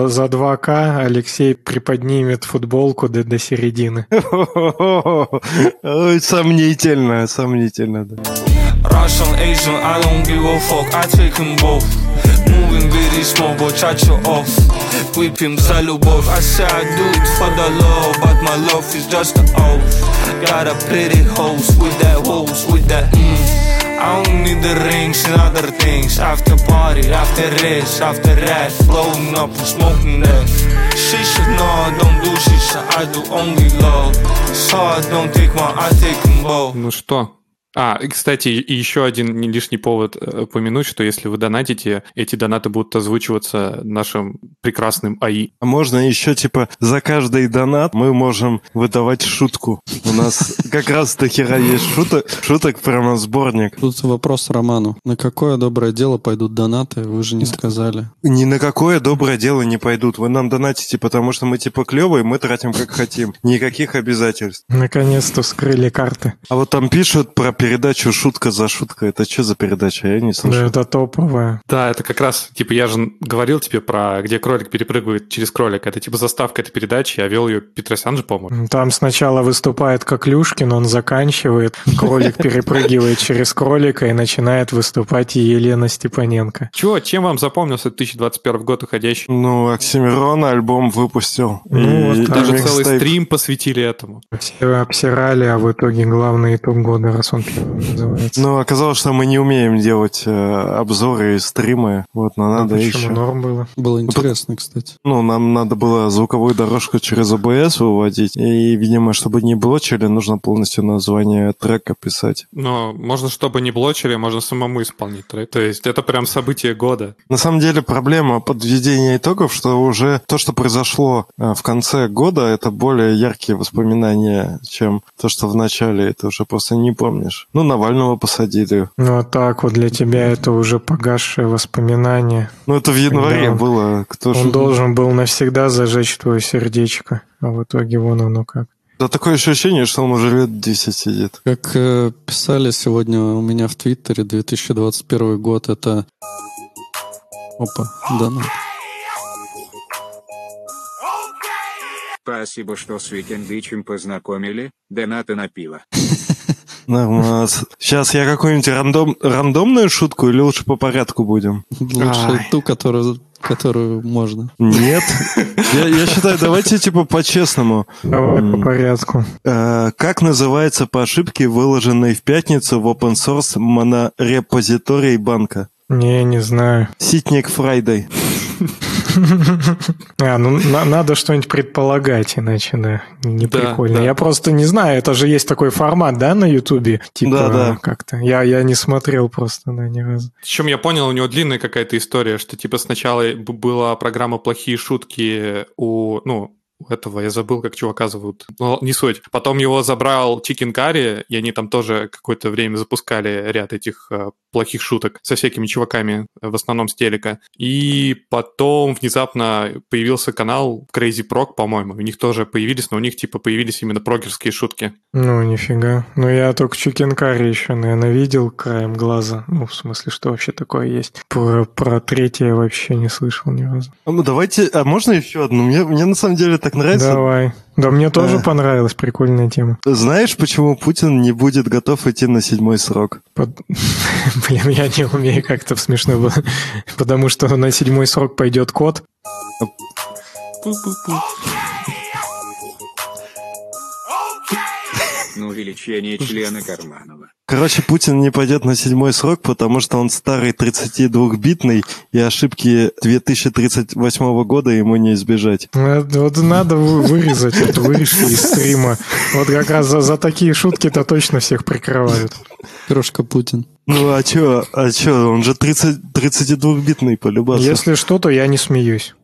За 2К Алексей приподнимет футболку до, до середины. Ой, Сомнительно, сомнительно, да. Russian, Asian, I don't give a fuck, I take them both. Moving very small, but charge you off. Whip him, за любовь. I say I do it for the love, but my love is just a oath. Got a pretty host with that hose, with that mm. I don't need the rings and other things. After party, after this, after that, blowing up and smoking that. She should know I don't do shisha, I do only love. So I don't take one, I take them both. Ну что, а, и, кстати, и еще один лишний повод э, упомянуть, что если вы донатите, эти донаты будут озвучиваться нашим прекрасным АИ. А можно еще, типа, за каждый донат мы можем выдавать шутку. У нас как раз до хера есть шуток, шуток прямо сборник. Тут вопрос Роману. На какое доброе дело пойдут донаты? Вы же не сказали. Ни на какое доброе дело не пойдут. Вы нам донатите, потому что мы типа клевые, мы тратим как хотим. Никаких обязательств. Наконец-то вскрыли карты. А вот там пишут про передачу «Шутка за шуткой». Это что за передача? Я не Да, слышал. это топовая. Да, это как раз, типа, я же говорил тебе про, где кролик перепрыгивает через кролика. Это типа заставка этой передачи, я вел ее Петросян же, по-моему. Там сначала выступает Коклюшкин, он заканчивает, кролик перепрыгивает через кролика и начинает выступать Елена Степаненко. Чего, чем вам запомнился 2021 год уходящий? Ну, Оксимирон альбом выпустил. Ну, вот. Даже целый стрим посвятили этому. Все обсирали, а в итоге главный итог года, раз он называется. Ну, оказалось, что мы не умеем делать э, обзоры и стримы. Вот, но А надо почему еще. норм было? Было интересно, кстати. Ну, нам надо было звуковую дорожку через OBS выводить. И, видимо, чтобы не блочили, нужно полностью название трека писать. Но можно, чтобы не блочили, можно самому исполнить трек. То есть это прям событие года. На самом деле проблема подведения итогов, что уже то, что произошло э, в конце года, это более яркие воспоминания, чем то, что в начале. Это уже просто не помнишь. Ну, Навального посадили. Ну, а так вот для тебя это уже погасшее воспоминание. Ну, это в январе Да. было. Кто Он должен был навсегда зажечь твое сердечко, а в итоге вон оно как. Да такое ощущение, что он уже лет 10 сидит. Как э, писали сегодня у меня в Твиттере, 2021 год это... Опа, да ну. Спасибо, что с Викендичем познакомили. Донаты на пиво. Нормас. Сейчас я какую-нибудь рандом, рандомную шутку или лучше по порядку будем? Лучше Ай. ту, которую, которую можно. Нет. Я, я считаю, давайте типа по-честному. Давай по порядку. Э, Как называется по ошибке выложенный в пятницу в open source монорепозиторий банка? Не, не знаю. Ситник Friday. А, ну на- надо что-нибудь предполагать, иначе, да, не Да, прикольно. да. Я просто не знаю, это же есть такой формат, да, на Ютубе? Типа, Да, да. как-то. Я, я не смотрел просто, да, ни разу. Причем я понял, у него длинная какая-то история, что типа сначала была программа «Плохие шутки» у, ну, у этого, я забыл, как чувака зовут. Ну, не суть. Потом его забрал Chicken Curry, и они там тоже какое-то время запускали ряд этих э, плохих шуток со всякими чуваками, э, в основном с телека. И потом внезапно появился канал Crazy Prog, по-моему. У них тоже появились, но у них типа появились именно прогерские шутки. Ну, нифига. Ну, я только Curry еще, наверное, видел краем глаза. Ну, в смысле, что вообще такое есть. Про, про третье я вообще не слышал ни разу. А ну давайте, а можно еще одну? Мне, мне на самом деле так нравится. Давай. Да мне тоже Э. понравилась прикольная тема. Знаешь, почему Путин не будет готов идти на седьмой срок? Под- Блин, я не умею как-то смешно было. Потому что на седьмой срок пойдет кот. На увеличение члена Карманова. Короче, Путин не пойдет на седьмой срок, потому что он старый 32-битный, и ошибки 2038 года ему не избежать. Ну, Вот надо вы- вырезать это, вырежьте из стрима. Вот как раз за, за такие шутки-то точно всех прикрывают. Крошка Путин. Ну а чё, а чё, он же 30, 32-битный полюбаться. Если что, то я не смеюсь.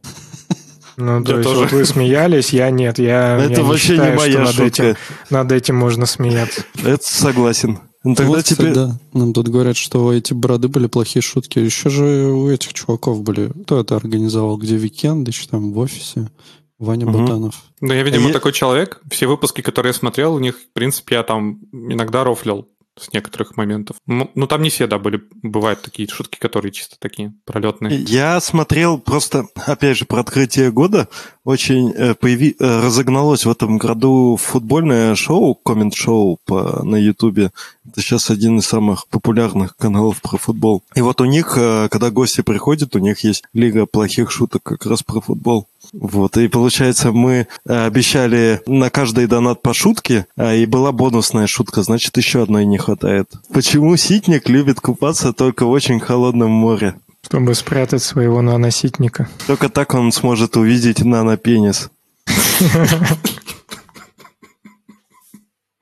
Ну, то Я есть тоже. вот вы смеялись, я нет. Я, Это я не вообще считаю, не что моя над шутка. этим, над этим можно смеяться. Это согласен. Ну тогда вот, теперь... да. Нам тут говорят, что эти бороды были плохие шутки. Еще же у этих чуваков были. Кто это организовал? Где Викендыч там в офисе? Ваня. Да, Ботанов. Ну, я, видимо, Я- такой человек. Все выпуски, которые я смотрел, у них, в принципе, я там иногда рофлил с некоторых моментов. Ну, ну, там не все, да, были, бывают такие шутки, которые чисто такие пролетные. Я смотрел просто, опять же, про открытие года. Очень э, появи... э, разогналось в этом году футбольное шоу, коммент-шоу по... на Ютубе. Это сейчас один из самых популярных каналов про футбол. И вот у них, э, когда гости приходят, у них есть лига плохих шуток как раз про футбол. Вот, и получается, мы э, обещали на каждый донат по шутке, а и была бонусная шутка, значит, еще одной не хватает. Почему ситник любит купаться только в очень холодном море? Чтобы спрятать своего наноситника. Только так он сможет увидеть нанопенис.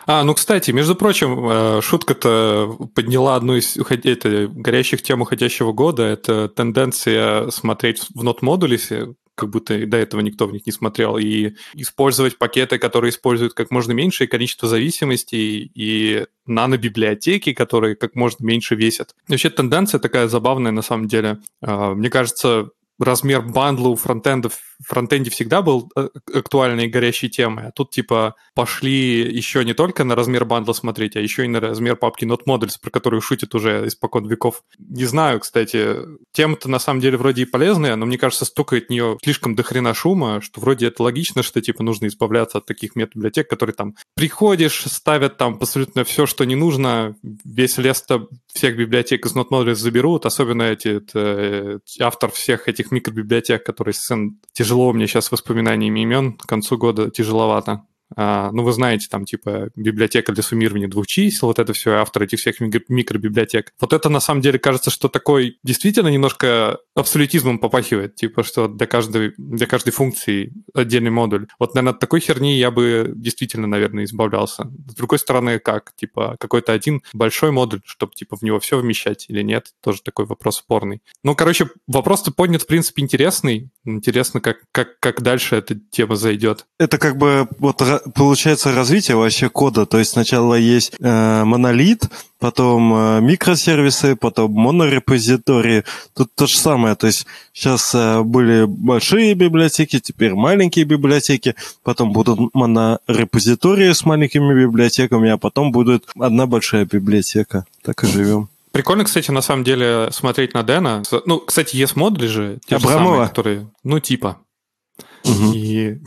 А, ну, кстати, между прочим, э, шутка-то подняла одну из это, горящих тем уходящего года. Это тенденция смотреть в нот-модулисе, как будто до этого никто в них не смотрел, и использовать пакеты, которые используют как можно меньшее количество зависимостей, и нано-библиотеки, которые как можно меньше весят. Вообще тенденция такая забавная на самом деле. А, мне кажется, размер бандла у фронтендов фронтенде всегда был э, актуальной и горящей темой, а тут типа пошли еще не только на размер бандла смотреть, а еще и на размер папки Not Models, про которую шутит уже испокон веков. Не знаю, кстати, тема-то на самом деле вроде и полезная, но мне кажется, столько от нее слишком дохрена шума, что вроде это логично, что типа нужно избавляться от таких метабиблиотек, которые там приходишь, ставят там абсолютно все, что не нужно, весь лес-то всех библиотек из Not Models заберут, особенно эти, это, автор всех этих микробиблиотек, которые тяжело тяжело мне сейчас воспоминаниями имен, к концу года тяжеловато. А, ну, вы знаете, там, типа, библиотека для суммирования двух чисел, вот это все, автор этих всех микробиблиотек. Вот это, на самом деле, кажется, что такой действительно немножко абсолютизмом попахивает, типа, что для каждой, для каждой функции отдельный модуль. Вот, наверное, от такой херни я бы действительно, наверное, избавлялся. С другой стороны, как? Типа, какой-то один большой модуль, чтобы, типа, в него все вмещать или нет, тоже такой вопрос спорный. Ну, короче, вопрос-то поднят, в принципе, интересный. Интересно, как, как, как дальше эта тема зайдет. Это как бы вот получается развитие вообще кода. То есть сначала есть э, монолит, потом э, микросервисы, потом монорепозитории. Тут то же самое. То есть сейчас э, были большие библиотеки, теперь маленькие библиотеки, потом будут монорепозитории с маленькими библиотеками, а потом будет одна большая библиотека. Так и живем. Прикольно, кстати, на самом деле смотреть на Дэна. Ну, кстати, есть модули же, те Абрамова. же самые, которые, ну, типа. Угу. И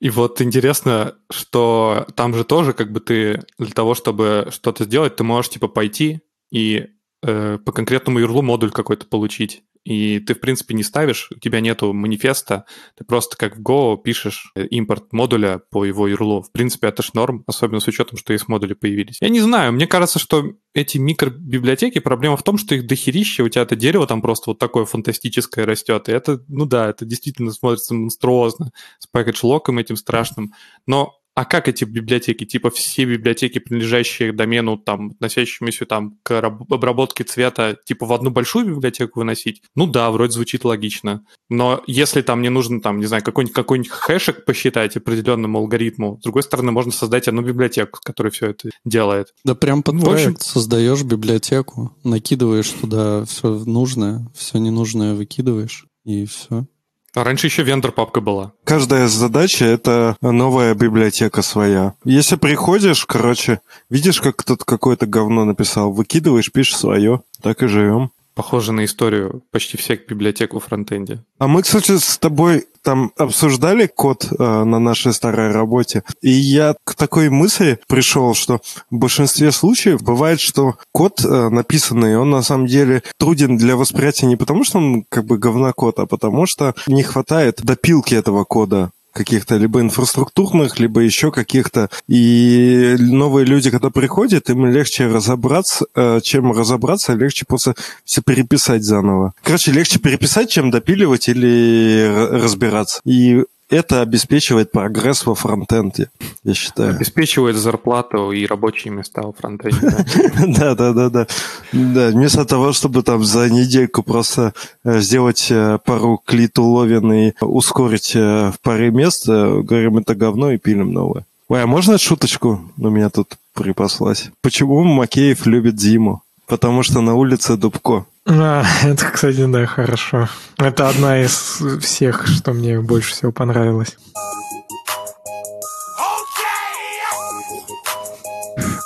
и вот интересно, что там же тоже как бы ты для того, чтобы что-то сделать, ты можешь типа пойти и э, по конкретному URL модуль какой-то получить и ты, в принципе, не ставишь, у тебя нету манифеста, ты просто как в Go пишешь э, импорт модуля по его URL. В принципе, это ж норм, особенно с учетом, что есть модули появились. Я не знаю, мне кажется, что эти микробиблиотеки, проблема в том, что их дохерища, у тебя это дерево там просто вот такое фантастическое растет, и это, ну да, это действительно смотрится монструозно с package-локом этим страшным, но а как эти библиотеки? Типа все библиотеки, принадлежащие домену, там, относящемуся там, к обработке цвета, типа в одну большую библиотеку выносить? Ну да, вроде звучит логично. Но если там не нужно, там, не знаю, какой-нибудь какой хэшек посчитать определенному алгоритму, с другой стороны, можно создать одну библиотеку, которая все это делает. Да прям под ну, проект общем... создаешь библиотеку, накидываешь туда все нужное, все ненужное выкидываешь, и все. А раньше еще вендор папка была. Каждая задача — это новая библиотека своя. Если приходишь, короче, видишь, как кто-то какое-то говно написал, выкидываешь, пишешь свое. Так и живем. Похоже на историю почти всех библиотек во фронтенде. А мы, кстати, с тобой там обсуждали код э, на нашей старой работе, и я к такой мысли пришел, что в большинстве случаев бывает, что код э, написанный, он на самом деле труден для восприятия не потому, что он как бы говнокод, а потому что не хватает допилки этого кода каких-то либо инфраструктурных, либо еще каких-то. И новые люди, когда приходят, им легче разобраться, э, чем разобраться, легче просто все переписать заново. Короче, легче переписать, чем допиливать или разбираться. И это обеспечивает прогресс во фронтенде, я считаю. Обеспечивает зарплату и рабочие места во фронтенде. Да, да, да, да. Да, вместо того, чтобы там за недельку просто э, сделать э, пару клитуловин и ускорить э, в паре мест, говорим, это говно и пилим новое. Ой, а можно шуточку? У меня тут припаслась. Почему Макеев любит зиму? Потому что на улице Дубко. А, это, кстати, да, хорошо. Это одна из всех, что мне больше всего понравилось.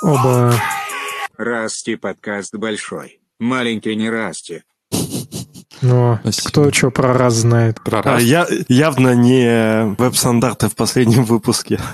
Оба Расти подкаст большой. Маленький не Расти. Но Спасибо. кто что про раз знает. Про А, раз. я, явно не веб-стандарты в последнем выпуске.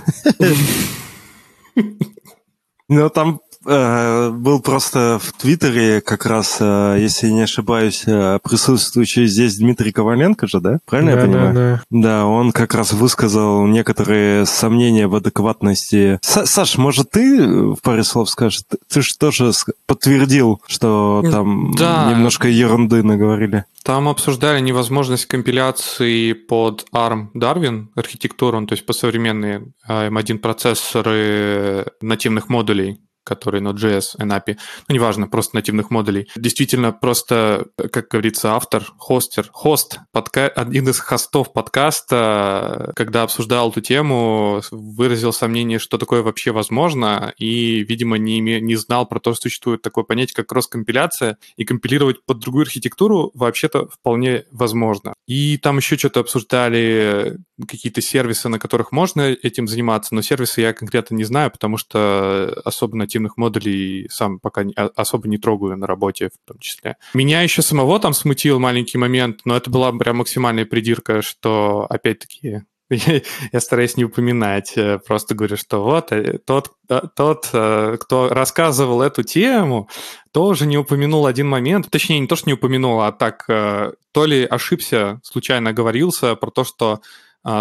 Ну, там был просто в Твиттере как раз, э, если не ошибаюсь, э, присутствующий здесь Дмитрий Коваленко же, да? Правильно я да, понимаю? да, да. Да, он как раз высказал некоторые сомнения в адекватности. Са- Саш, может, ты в паре слов скажешь? Ты, же тоже с- подтвердил, что там Да. немножко ерунды наговорили. Там обсуждали невозможность компиляции под ARM Darwin архитектуру, ну, то есть по современные M1 процессоры нативных модулей которые Node.js, NAPI, ну, неважно, просто нативных модулей. Действительно, просто, как говорится, автор, хостер, хост, подка... один из хостов подкаста, когда обсуждал эту тему, выразил сомнение, что такое вообще возможно, и, видимо, не, име... не знал про то, что существует такое понятие, как кросс-компиляция, и компилировать под другую архитектуру вообще-то вполне возможно. И там еще что-то обсуждали, какие-то сервисы, на которых можно этим заниматься, но сервисы я конкретно не знаю, потому что особо нативных модулей сам пока не, особо не трогаю на работе в том числе. Меня еще самого там смутил маленький момент, но это была прям максимальная придирка, что опять-таки я стараюсь не упоминать, просто говорю, что вот тот, тот, кто рассказывал эту тему, тоже не упомянул один момент, точнее, не то, что не упомянул, а так, то ли ошибся, случайно оговорился про то, что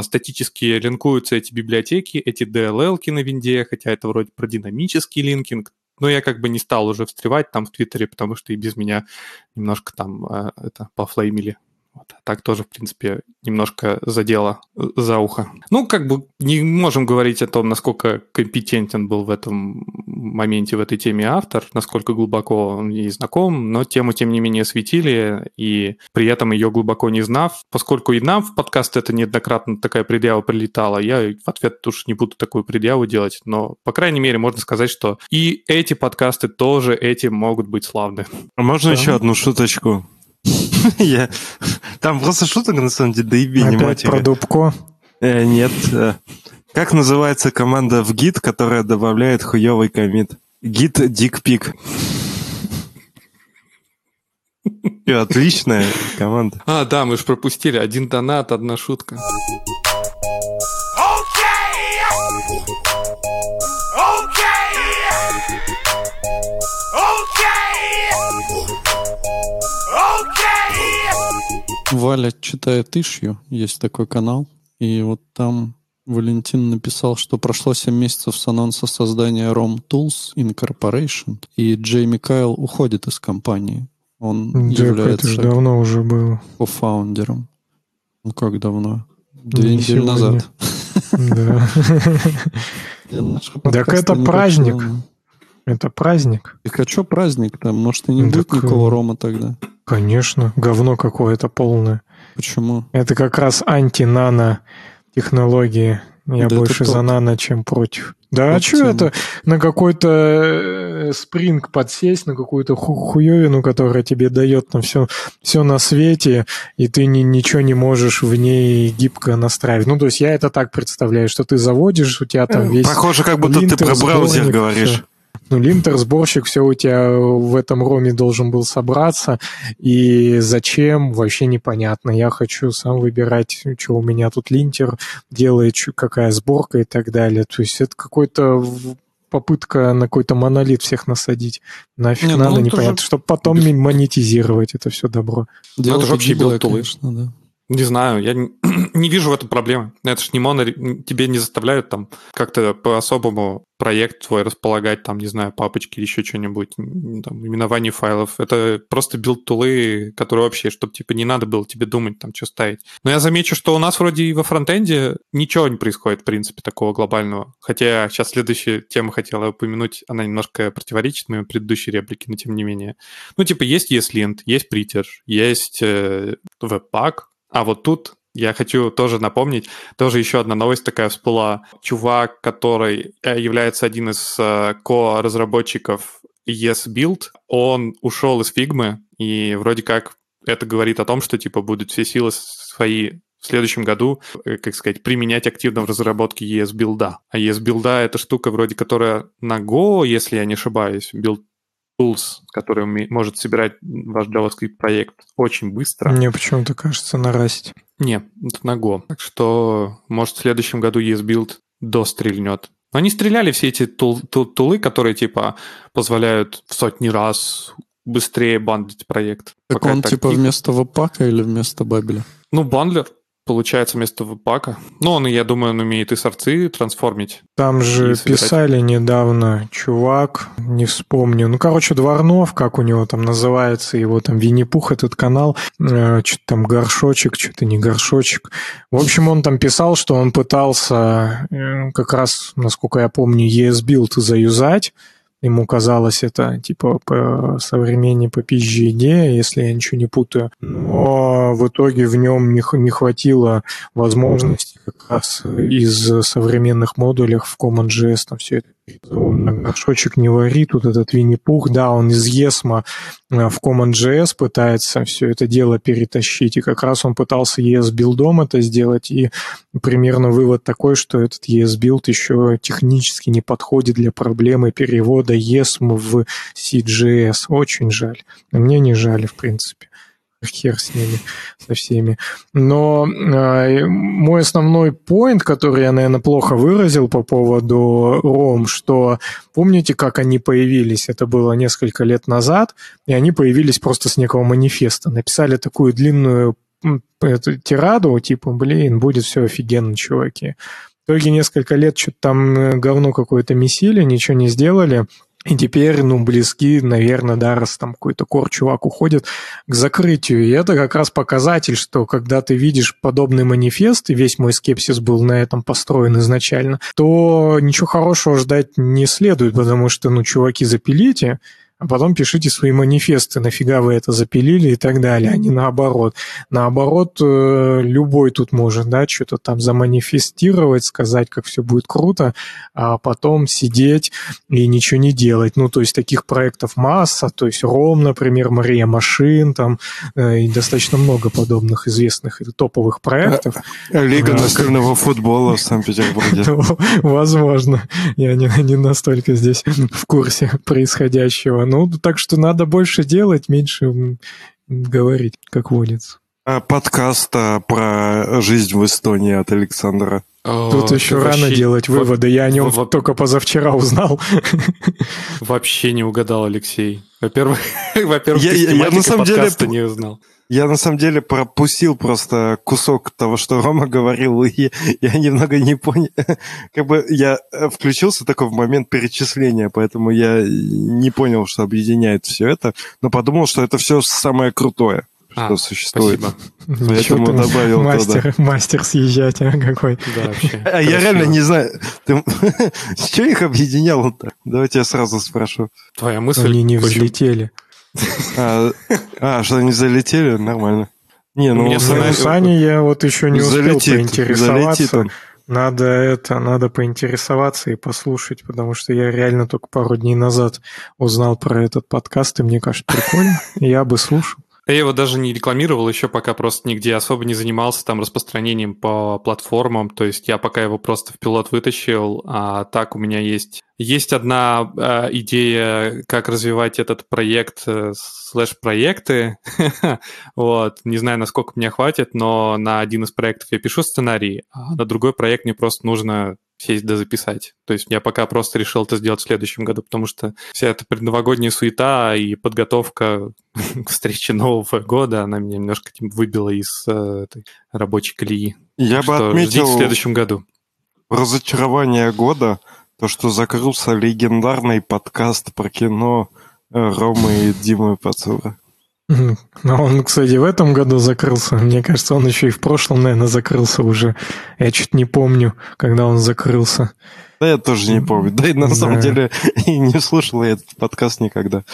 статически линкуются эти библиотеки, эти DLL-ки на винде, хотя это вроде про динамический линкинг, но я как бы не стал уже встревать там в Твиттере, потому что и без меня немножко там это пофлеймили. Вот. Так тоже, в принципе, немножко задело за ухо. Ну, как бы не можем говорить о том, насколько компетентен был в этом моменте, в этой теме автор, насколько глубоко он ей знаком, но тему, тем не менее, осветили, и при этом ее глубоко не знав, поскольку и нам в подкаст это неоднократно такая предъява прилетала, я в ответ уж не буду такую предъяву делать, но, по крайней мере, можно сказать, что и эти подкасты тоже этим могут быть славны. А можно да. еще одну шуточку? Я... Там просто шуток, на самом деле, доеби, не Опять про Дубко? Э, нет. Как называется команда в гид, которая добавляет хуёвый комит? Гид Дикпик. Отличная команда. А, да, мы же пропустили. Один донат, одна шутка. Валя читает Ишью, есть такой канал, и вот там Валентин написал, что прошло 7 месяцев с анонса создания ROM Tools Incorporation, и Джейми Кайл уходит из компании. Он да, является давно уже было. кофаундером. Ну как давно? Две недели назад. Да. Так это праздник. Это праздник. Так а что праздник-то? Может, и не будет никакого рома тогда? Конечно, говно какое-то полное. Почему? Это как раз анти-нано технологии. Я да больше за нано, чем против. Да, а что это на какой-то спринг подсесть, на какую-то ху хуевину, которая тебе дает там все, все на свете, и ты ни, ничего не можешь в ней гибко настраивать. Ну, то есть я это так представляю, что ты заводишь, у тебя там весь... Похоже, как будто ты про браузер говоришь. Ну, линтер, сборщик, все у тебя в этом Rome е должен был собраться, и зачем, вообще непонятно. Я хочу сам выбирать, что у меня тут линтер делает, какая сборка и так далее. То есть это какой-то попытка на какой-то монолит всех насадить. Нафиг Не, надо, ну, непонятно, же... чтобы потом монетизировать это все добро. Дело это же вообще build tool ы. Конечно, да. Не знаю, я не, вижу в этом проблемы. Это ж не моно, тебе не заставляют там как-то по-особому проект твой располагать, там, не знаю, папочки или еще что-нибудь, там, именование файлов. Это просто build tool ы, которые вообще, чтобы, типа, не надо было тебе думать, там, что ставить. Но я замечу, что у нас вроде и во фронтенде ничего не происходит, в принципе, такого глобального. Хотя сейчас следующая тема хотела упомянуть, она немножко противоречит моей предыдущей реплике, но тем не менее. Ну, типа, есть ESLint, есть Prettier, есть э, Webpack, а вот тут я хочу тоже напомнить, тоже еще одна новость такая всплыла. Чувак, который является один из ко-разработчиков ESBuild, он ушел из фигмы, и вроде как это говорит о том, что типа будут все силы свои в следующем году, как сказать, применять активно в разработке ESBuild а. А ESBuild а — это штука вроде, которая на Go, если я не ошибаюсь, build tools, который может собирать ваш JavaScript проект очень быстро. Мне почему-то кажется на Rust. Не, это на Go. Так что, может, в следующем году ESBuild дострельнет. Но они стреляли все эти тул- тул- тулы, которые, типа, позволяют в сотни раз быстрее бандить проект. Так он так типа вместо веб-пака или вместо бабеля? Ну, бандлер, получается, вместо веб-пака. Ну, он, я думаю, он умеет и сорцы трансформить. Там же писали недавно чувак, не вспомню. Ну, короче, Дворнов, как у него там называется, его там Винни-Пух, этот канал, э, что-то там горшочек, что-то не горшочек. В общем, он там писал, что он пытался э, как раз, насколько я помню, ESBuild заюзать. Ему казалось это типа по современнее по PGD, если я ничего не путаю. Но в итоге в нем не, не хватило возможности как раз из современных модулей в CommonJS там все это. Горшочек не вари, тут этот Винни-Пух, да, он из ESMA э, в CommonJS пытается все это дело перетащить, и как раз он пытался ES-билдом это сделать, и примерно вывод такой, что этот ESBuild еще технически не подходит для проблемы перевода ESM в CJS. Очень жаль. Мне не жаль, в принципе. Хер с ними, со всеми. Но э, мой основной point, который я, наверное, плохо выразил по поводу Rome, что помните, как они появились? Это было несколько лет назад, и они появились просто с некого манифеста. Написали такую длинную эту тираду, типа, блин, будет все офигенно, чуваки. В итоге несколько лет что-то там э, говно какое-то месили, ничего не сделали. И теперь, ну, близки, наверное, да, раз там какой-то кор чувак уходит к закрытию. И это как раз показатель, что когда ты видишь подобный манифест, и весь мой скепсис был на этом построен изначально, то ничего хорошего ждать не следует, потому что, ну, чуваки, запилите, а потом пишите свои манифесты, нафига вы это запилили и так далее, а не наоборот. Наоборот, э, любой тут может, да, что-то там заманифестировать, сказать, как все будет круто, а потом сидеть и ничего не делать. Ну, то есть таких проектов масса, то есть Ром, например, Мария Машин, там э, и достаточно много подобных известных и топовых проектов. Лига Да. настольного футбола в Санкт-Петербурге. Возможно, я не настолько здесь в курсе происходящего. Ну, так что надо больше делать, меньше говорить, как водится. А, Подкаст а, про жизнь в Эстонии от Александра. Тут О, еще ты рано вообще- делать во- выводы. Я о нем во- только позавчера узнал. Вообще не угадал, Алексей. Во-первых, во-первых, Я- я- я на самом деле подкаста не узнал. Я на самом деле пропустил просто кусок того, что Рома говорил, и я немного не понял. Как бы я э, включился такой в момент перечисления, поэтому я не понял, что объединяет все это, но подумал, что это все самое крутое, что А, существует. Спасибо. Поэтому ты, добавил туда. мастер, мастер съезжать, а какой. Да, вообще. А я реально не знаю, ты... что их объединяло-то? Давайте я сразу спрошу. Твоя мысль... Они не очень- взлетели. А, а, что они залетели? Нормально. Не, ну, У меня Ну, самое- с Аней я вот еще не успел залетит, поинтересоваться. залетит он. Надо это, надо поинтересоваться и послушать, потому что я реально только пару дней назад узнал про этот подкаст, и мне кажется, прикольно. Я бы слушал. Я его даже не рекламировал еще, пока просто нигде особо не занимался там распространением по платформам. То есть я пока его просто в пилот вытащил, а так у меня есть есть одна э, идея, как развивать этот проект э, слэш-проекты. вот. Не знаю, насколько мне хватит, но на один из проектов я пишу сценарий, а на другой проект мне просто нужно сесть да записать. То есть я пока просто решил это сделать в следующем году, потому что вся эта предновогодняя суета и подготовка к встрече Нового года, она меня немножко типа, выбила из э, этой рабочей колеи. Я Так бы что ждите в отметил следующем году. разочарование года, то, что закрылся легендарный подкаст про кино э, Ромы и Димы Пацура. Но он, кстати, в этом году закрылся. Мне кажется, он еще и в прошлом, наверное, закрылся уже. Я чуть не помню, когда он закрылся. Да я тоже не помню. Да и на Да. самом деле и не слушал я этот подкаст никогда.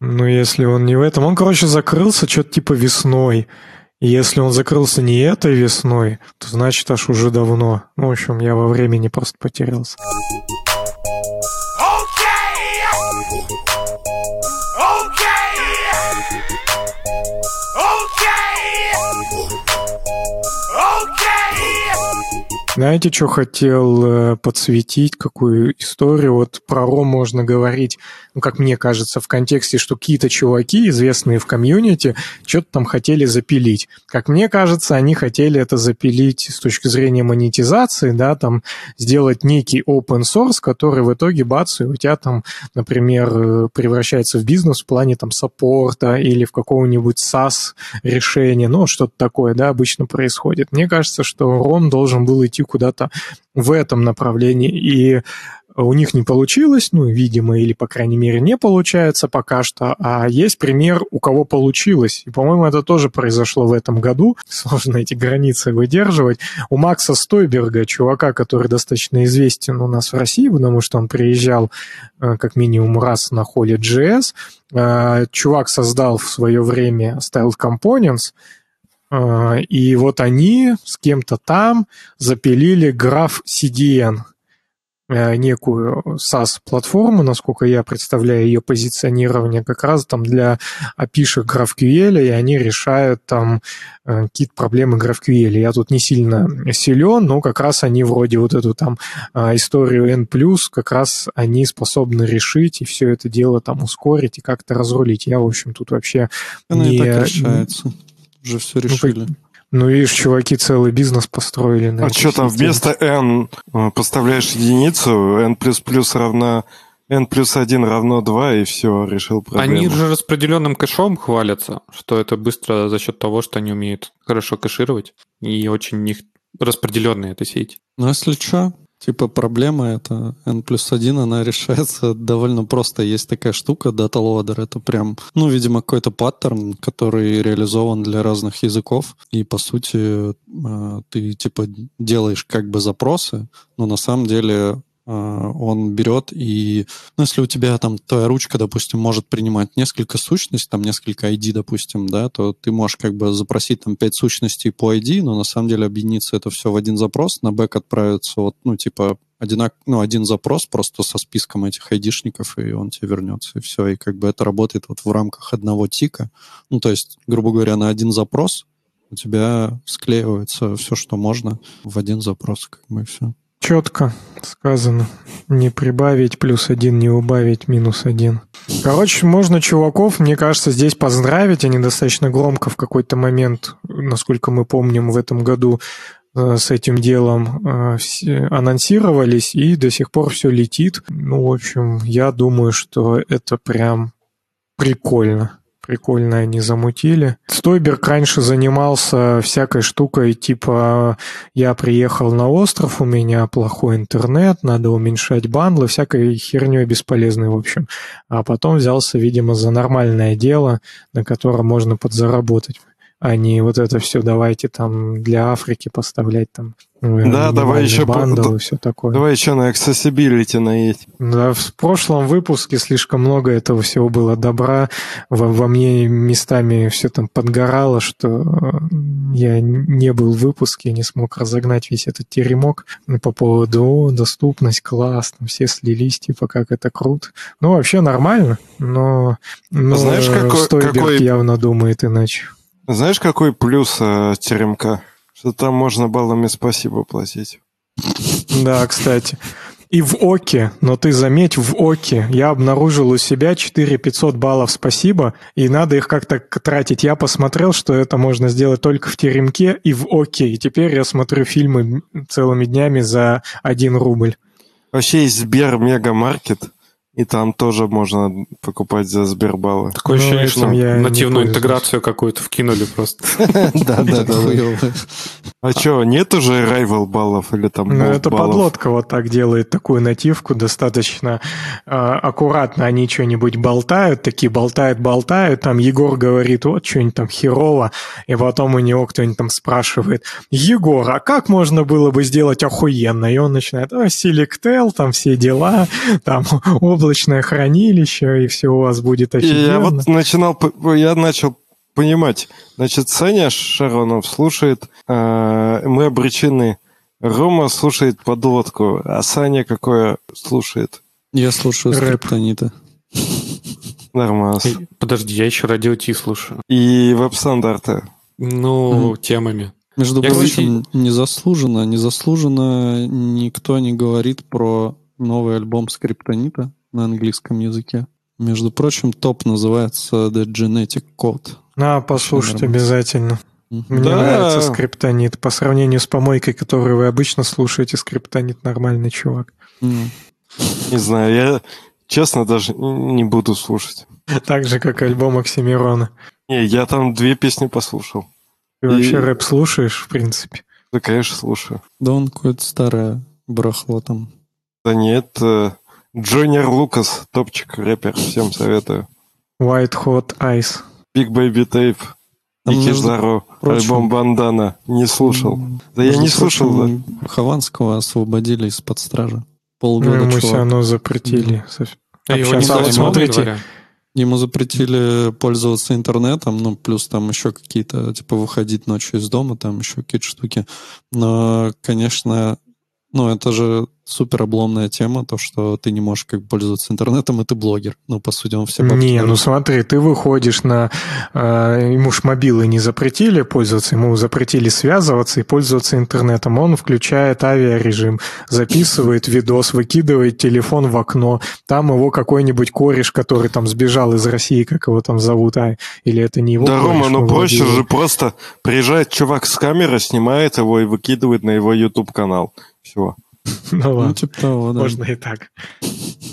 Ну, если он не в этом... Он, короче, закрылся что-то типа весной. И если он закрылся не этой весной, то значит аж уже давно. Ну, в общем, я во времени просто потерялся. Знаете, что хотел э, подсветить, какую историю? Вот про Ром можно говорить, ну, как мне кажется, в контексте, что какие-то чуваки, известные в комьюнити, что-то там хотели запилить. Как мне кажется, они хотели это запилить с точки зрения монетизации, да, там сделать некий open source, который в итоге, бац, и у тебя там, например, э, превращается в бизнес в плане там саппорта или в какого-нибудь SaaS решения, ну, что-то такое, да, обычно происходит. Мне кажется, что Ром должен был идти куда-то в этом направлении, и у них не получилось, ну, видимо, или, по крайней мере, не получается пока что, а есть пример, у кого получилось. И, по-моему, это тоже произошло в этом году. Сложно эти границы выдерживать. У Макса Стойберга, чувака, который достаточно известен у нас в России, потому что он приезжал э, как минимум раз на холле GS, э, чувак создал в свое время Style Components, э, и вот они с кем-то там запилили граф CDN – Э, некую SaaS-платформу, насколько я представляю ее позиционирование, как раз там для API GraphQL, и они решают там э, какие-то проблемы GraphQL. Я тут не сильно силен, но как раз они вроде вот эту там э, историю N+, как раз они способны решить и все это дело там ускорить и как-то разрулить. Я, в общем, тут вообще Оно не... и так решается. Уже все Ну, решили. Ну, видишь, чуваки целый бизнес построили. На А что там, системе. вместо n э, поставляешь единицу, n плюс плюс равна n плюс 1 равно 2, и все, решил проблему. Они же распределенным кэшом хвалятся, что это быстро за счет того, что они умеют хорошо кэшировать, и очень у них распределенная эта сеть. Ну, если что, типа проблема это n плюс 1, она решается довольно просто. Есть такая штука, data loader, это прям, ну, видимо, какой-то паттерн, который реализован для разных языков, и, по сути, э, ты, типа, делаешь как бы запросы, но на самом деле он берет и, ну, если у тебя там твоя ручка, допустим, может принимать несколько сущностей, там несколько ID, допустим, да, то ты можешь как бы запросить там 5 сущностей по ID, но на самом деле объединится это все в один запрос, на бэк отправится вот, ну, типа, одинак, ну, один запрос просто со списком этих айдишников, и он тебе вернется, и все. И как бы это работает вот в рамках одного тика. Ну, то есть, грубо говоря, на один запрос у тебя склеивается все, что можно в один запрос, как бы и все. Четко сказано. Не прибавить плюс один, не убавить минус один. Короче, можно чуваков, мне кажется, здесь поздравить. Они достаточно громко в какой-то момент, насколько мы помним, в этом году э, с этим делом э, анонсировались, и до сих пор все летит. Ну, в общем, я думаю, что это прям прикольно. Прикольно они замутили. Стойберг раньше занимался всякой штукой, типа я приехал на остров, у меня плохой интернет, надо уменьшать бандлы, всякой херней бесполезной, в общем. А потом взялся, видимо, за нормальное дело, на котором можно подзаработать а не вот это все давайте там для Африки поставлять там э, Да, давай еще по- бандл и все такое. Давай еще на accessibility наедь. Да, в прошлом выпуске слишком много этого всего было добра. Во, во мне местами все там подгорало, что э, я не был в выпуске, не смог разогнать весь этот теремок по поводу «О, доступность, класс, там все слились, типа, как это круто. Ну, вообще нормально, но, но Знаешь, какой- Стойберг какой- явно думает иначе. Знаешь, какой плюс э, теремка? Что там можно баллами спасибо платить. Да, кстати. И в ОКе, но ты заметь, в ОКе я обнаружил у себя 4 500 баллов спасибо, и надо их как-то тратить. Я посмотрел, что это можно сделать только в теремке и в ОКе, и теперь я смотрю фильмы целыми днями за 1 рубль. Вообще есть Сбер Мегамаркет, и там тоже можно покупать за Сбербаллы. Такое Ну, ощущение, что я нативную интеграцию какую-то вкинули просто. Да, да, да. А что, нет уже rival баллов или там Ну, это подлодка вот так делает такую нативку, достаточно э, аккуратно они что-нибудь болтают, такие болтают-болтают, там Егор говорит, вот что-нибудь там херово, и потом у него кто-нибудь там спрашивает, Егор, а как можно было бы сделать охуенно? И он начинает, а, Selectel, там все дела, там облачное хранилище, и все у вас будет И офигенно. я вот начинал, я начал понимать. Значит, Саня Шаронов слушает э, «Мы обречены». Рома слушает подлодку, а Саня какое слушает? Я слушаю скриптонита. Нормально. Подожди, я еще радио Ти слушаю. И веб-стандарты. Ну, темами. Между Я, прочим, незаслуженно, незаслуженно никто не говорит про новый альбом Скриптонита на английском языке. Между прочим, топ называется The Genetic Code. На, послушать обязательно. Мне Да. нравится скриптонит. По сравнению с помойкой, которую вы обычно слушаете, скриптонит нормальный чувак. Не знаю, я честно даже не буду слушать. Так же, как альбом Оксимирона. Не, я там две песни послушал. Ты вообще рэп слушаешь, в принципе? Да, конечно, слушаю. Да он какое-то старое барахло там. Да нет, Джонер Лукас, топчик рэпер, всем советую. White Hot Ice. Big Baby Tape, между Заро, альбом Бандана. Не слушал. Да я не слушал, да. Хованского освободили из-под стражи. Ну, Полгода ему чувак. все равно запретили. А его не смотрите. Ему запретили пользоваться интернетом, ну, плюс там еще какие-то, типа, выходить ночью из дома, там еще какие-то штуки. Но, конечно, ну, это же супер обломная тема, то, что ты не можешь как бы пользоваться интернетом, и ты блогер. Ну, по сути, он все бабки Не, ну смотри, ты выходишь на... э, ему ж мобилы не запретили пользоваться, ему запретили связываться и пользоваться интернетом. Он включает авиарежим, записывает видос, выкидывает телефон в окно. Там его какой-нибудь кореш, который там сбежал из России, как его там зовут, а, или это не его Да, кореш, Рома, ну проще же просто приезжает чувак с камеры, снимает его и выкидывает на его YouTube-канал. Все. Ну Ну, ладно, типа того, да. можно и так.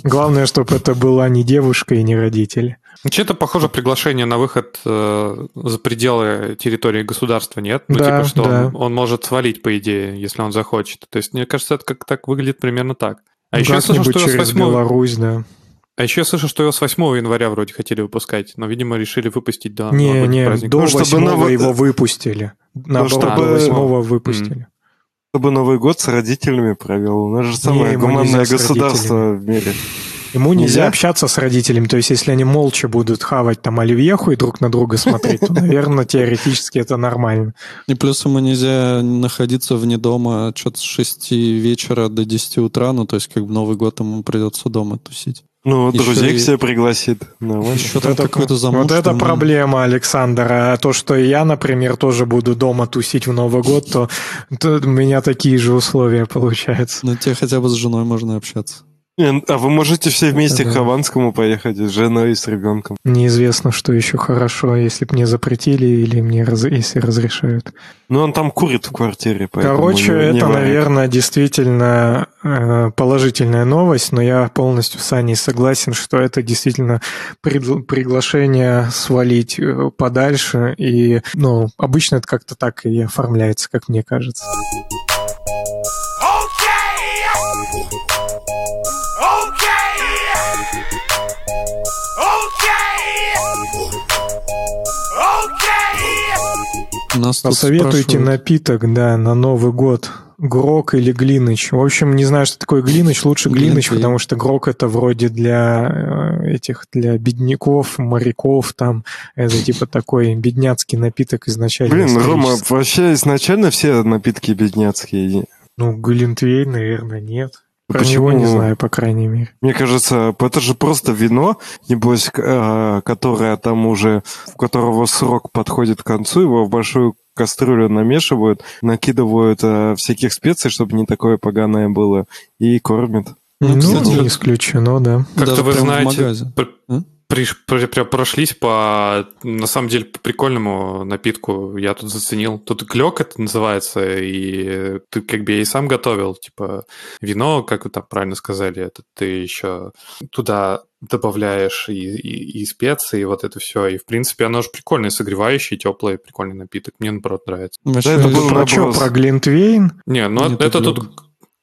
Главное, чтобы это была не девушка и не родители. Ну, Что-то похоже приглашение на выход э, за пределы территории государства, нет? Ну, Да, типа, что да. он, он может свалить, по идее, если он захочет. То есть, мне кажется, это как так выглядит примерно так. А еще я слышал, что через 8... Беларусь, да. А еще я слышал, что его с 8 января вроде хотели выпускать, но, видимо, решили выпустить до Не, не, праздников. до Ну, чтобы 8 ново- его выпустили. Наоборот, чтобы- до 8 выпустили. Чтобы Новый год с родителями провел. У нас же самое ему гуманное государство в мире. Ему нельзя, Нельзя? общаться с родителями, то есть если они молча будут хавать там оливьеху и друг на друга смотреть, то, наверное, теоретически это нормально. И плюс ему нельзя находиться вне дома что-то с 6 вечера до 10 утра, ну, то есть как бы Новый год ему придется дома тусить. Ну, Еще друзей и- к себе пригласит. Нормально. Еще там это, какой-то вот замуж. это там, ну, проблема, Александр. А то, что я, например, тоже буду дома тусить в Новый год, то, то у меня такие же условия получаются. Ну, тебе хотя бы с женой можно общаться. А вы можете все вместе Это к да. Хованскому поехать с женой и с ребенком. Неизвестно, что еще хорошо, если бы мне запретили или мне раз- если разрешают. Ну, он там курит в квартире, Короче, не- не это, вариант. наверное, действительно э, положительная новость, но я полностью с Аней согласен, что это действительно пригла- приглашение свалить э, подальше, и, ну, обычно это как-то так и оформляется, как мне кажется. Нас Посоветуйте спрашивают. напиток, да, на Новый год. Грок или Глиныч. В общем, не знаю, что такое Глиныч. Лучше Глиныч, Глинтвейн. потому что Грок это вроде для э, этих, для бедняков, моряков, там, это типа такой бедняцкий напиток изначально. Блин, Рома, вообще изначально все напитки бедняцкие. Ну, Глинтвейн, наверное, нет. Про Почему? него не знаю, по крайней мере. Мне кажется, это же просто вино, небось, э, которое там уже, у которого срок подходит к концу, его в большую кастрюлю намешивают, накидывают э, всяких специй, чтобы не такое поганое было, и кормят. Ну, Ну, кстати, не исключено, да. Как-то вы знаете, магазе. пр- А? приш- пр- прям прошлись по, на самом деле, по прикольному напитку. Я тут заценил. Тут глек это называется, и ты как бы я и сам готовил. Типа вино, как вы там правильно сказали, это ты еще туда добавляешь и, и, и специи, и вот это все. И, в принципе, оно же прикольное, согревающий, теплый, прикольный напиток. Мне, наоборот, нравится. Вообще, это был Про что, про Глинтвейн? Не, ну Нет, это это тут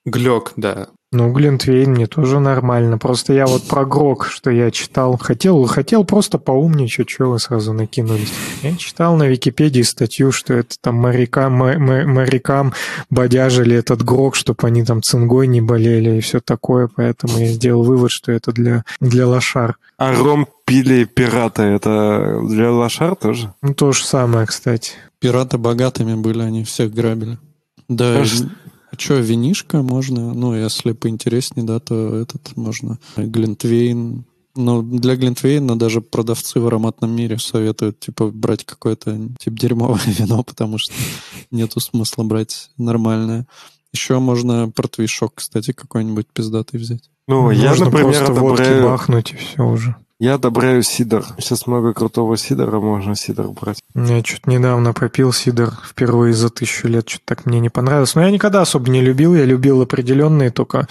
глек, да. Ну, Глинтвейн мне тоже нормально. Просто я вот про Грок, что я читал, хотел, хотел просто поумничать, что вы сразу накинулись. Я читал на Википедии статью, что это там морякам, мо- мо- морякам бодяжили этот Грок, чтобы они там цингой не болели и все такое, поэтому я сделал вывод, что это для, для лошар. А ром пили пираты, это для лошар тоже? Ну, то же самое, кстати. пираты богатыми были, они всех грабили. Да, Конечно. Что, винишко можно? Ну, если поинтереснее, да, то этот можно. Глинтвейн, Ну, для Глинтвейна даже продавцы в ароматном мире советуют, типа, брать какое-то, типа, дерьмовое вино, потому что нету смысла брать нормальное. Еще можно портвишок, кстати, какой-нибудь пиздатый взять. Ну, я, Можно например, просто водки бахнуть и все уже. Я одобряю сидор. Сейчас много крутого сидора, можно сидор брать. Я что-то недавно попил сидр впервые за тысячу лет, что-то так мне не понравилось. Но я никогда особо не любил, я любил определенные только,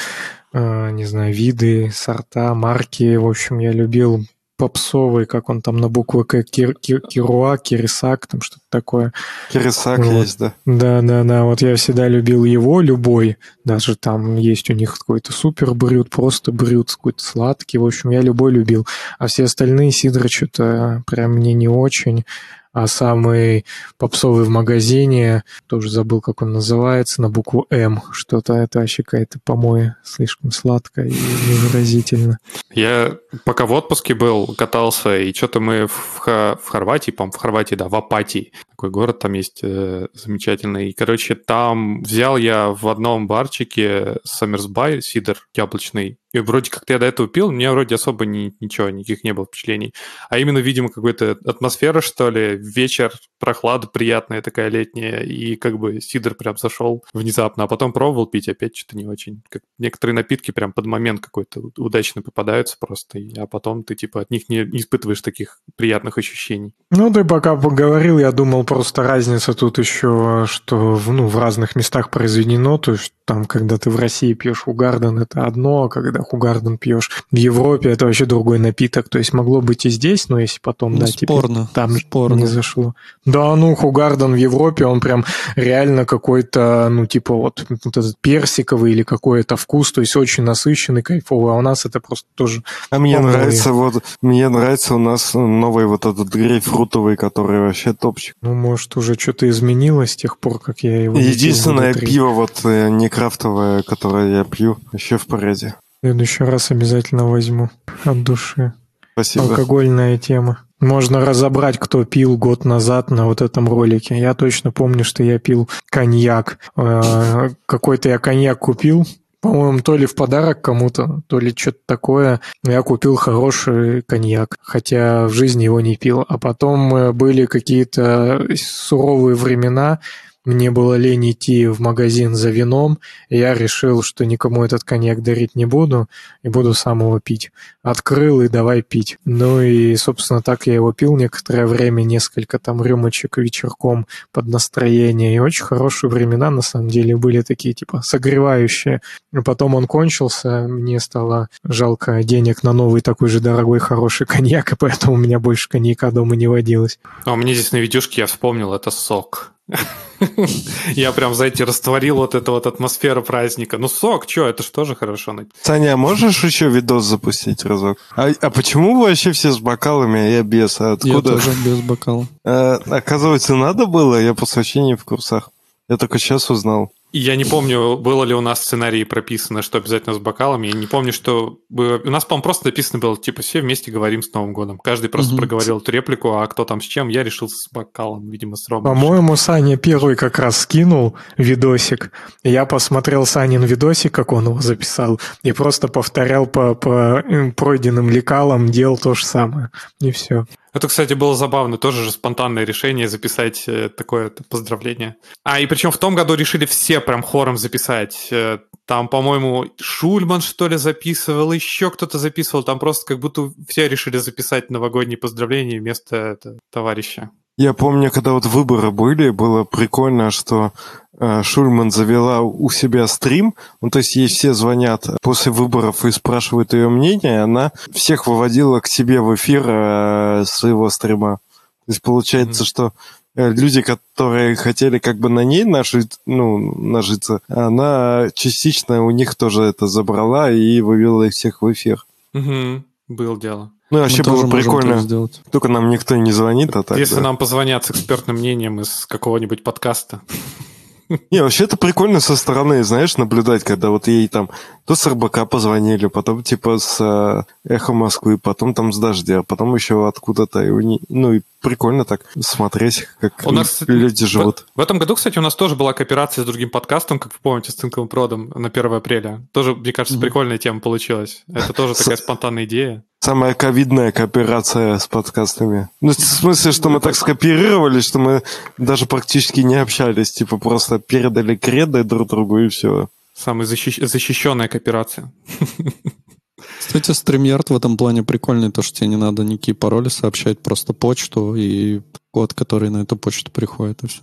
э, не знаю, виды, сорта, марки. В общем, я любил попсовый, как он там на буквы К, Кир, Кир- Кируа, Кирисак, там что-то такое. Кирисак Вот. есть, да. Да, да, да, вот я всегда любил его, любой, даже там есть у них какой-то супер брют, просто брют, какой-то сладкий, в общем, я любой любил. А все остальные сидры что-то прям мне не очень. А самый попсовый в магазине, тоже забыл, как он называется, на букву М, что-то это вообще какая-то помоя, слишком сладкая и невыразительно. Я пока в отпуске был, катался, и что-то мы в, Ха- в Хорватии, по в Хорватии, да, в Апатии, такой город там есть э, замечательный. И, короче, там взял я в одном барчике Саммерсбай сидр яблочный, и вроде как я до этого пил, у меня вроде особо ни- ничего, никаких не было впечатлений. А именно, видимо, какая-то атмосфера, что ли, вечер, прохлада приятная такая летняя, и как бы сидр прям зашел внезапно, а потом пробовал пить, опять что-то не очень. Как некоторые напитки прям под момент какой-то у- удачно попадаются просто, а потом ты типа от них не, не испытываешь таких приятных ощущений. Ну, ты пока поговорил, я думал, просто разница тут еще, что ну, в разных местах произведено, то есть там, когда ты в России пьешь Хугарден, это одно, а когда Хугарден пьешь в Европе, это вообще другой напиток, то есть могло быть и здесь, но если потом, Ну, да, спорно. там спорно. не зашло. Да, ну, Хугарден в Европе, он прям реально какой-то, ну, типа вот, вот этот персиковый или какой-то вкус, то есть очень насыщенный, кайфовый, а у нас это просто тоже А мне По-моему. нравится вот, мне нравится у нас новый вот этот грейпфрутовый, который вообще топчик. Ну, может, уже что-то изменилось с тех пор, как я его... Единственное пиво вот э, не крафтовое, которое я пью, вообще в порядке. Следующий раз обязательно возьму от души. Спасибо. Алкогольная тема. Можно разобрать, кто пил год назад на вот этом ролике. Я точно помню, что я пил коньяк. Э, Какой-то я коньяк купил, по-моему, то ли в подарок кому-то, то ли что-то такое. Я купил хороший коньяк, хотя в жизни его не пил. А потом э, были какие-то суровые времена, мне было лень идти в магазин за вином, и я решил, что никому этот коньяк дарить не буду, и буду сам его пить. Открыл и давай пить. Ну и, собственно, так я его пил некоторое время, несколько там рюмочек вечерком под настроение. И очень хорошие времена, на самом деле, были такие, типа, согревающие. И потом он кончился, мне стало жалко денег на новый такой же дорогой хороший коньяк, и поэтому у меня больше коньяка дома не водилось. А у меня здесь на видюшке я вспомнил, это сок. Я прям, знаете, растворил вот эту вот атмосферу праздника. Ну, сок, что, это же тоже хорошо. Саня, а можешь еще видос запустить разок? А, а почему вы вообще все с бокалами, а я без? А Я откуда? тоже без бокала. Э, оказывается, надо было? Я просто вообще не в курсах. Я только сейчас узнал. Я не помню, было ли у нас в сценарии прописано, что обязательно с бокалами. Я не помню, что... У нас, по-моему, просто написано было, типа, все вместе говорим с Новым годом. Каждый просто Мгм. проговорил эту реплику, а кто там с чем, я решил с бокалом, видимо, с ромом. По-моему, Саня первый как раз скинул видосик. Я посмотрел Санин видосик, как он его записал, и просто повторял по, по пройденным лекалам, делал то же самое. И все. Это, кстати, было забавно, тоже же спонтанное решение записать э, такое поздравление. А, и причем в том году решили все прям хором записать. Э, Там, по-моему, Шульман, что ли, записывал, еще кто-то записывал. Там просто как будто все решили записать новогодние поздравления вместо это, товарища. Я помню, когда вот выборы были, было прикольно, что э, Шульман завела у себя стрим. Ну, то есть ей все звонят после выборов и спрашивают ее мнение, она всех выводила к себе в эфир э, своего стрима. То есть получается, Мгм. что э, люди, которые хотели как бы на ней нажить, ну, нажиться, она частично у них тоже это забрала и вывела их всех в эфир. Угу, было дело. Ну, вообще Мы тоже было прикольно. Только нам никто не звонит, а так Если да. нам позвонят с экспертным мнением из какого-нибудь подкаста. Не, вообще это прикольно со стороны, знаешь, наблюдать, когда вот ей там то с РБК позвонили, потом типа с э, Эхо Москвы, потом там с Дождя, потом еще откуда-то. И не- Ну и прикольно так смотреть, как У нас, люди живут. В, в этом году, кстати, у нас тоже была кооперация с другим подкастом, как вы помните, с Цинковым Продом на 1 апреля. Тоже, мне кажется, прикольная тема получилась. Это тоже такая спонтанная идея. Самая ковидная кооперация с подкастами. Ну, в смысле, что мы так скопировали, что мы даже практически не общались. Типа просто передали креды друг другу и все. Самая защищ... защищенная кооперация. Кстати, StreamYard в этом плане прикольный, то, что тебе не надо никакие пароли сообщать, просто почту и код, который на эту почту приходит, и все.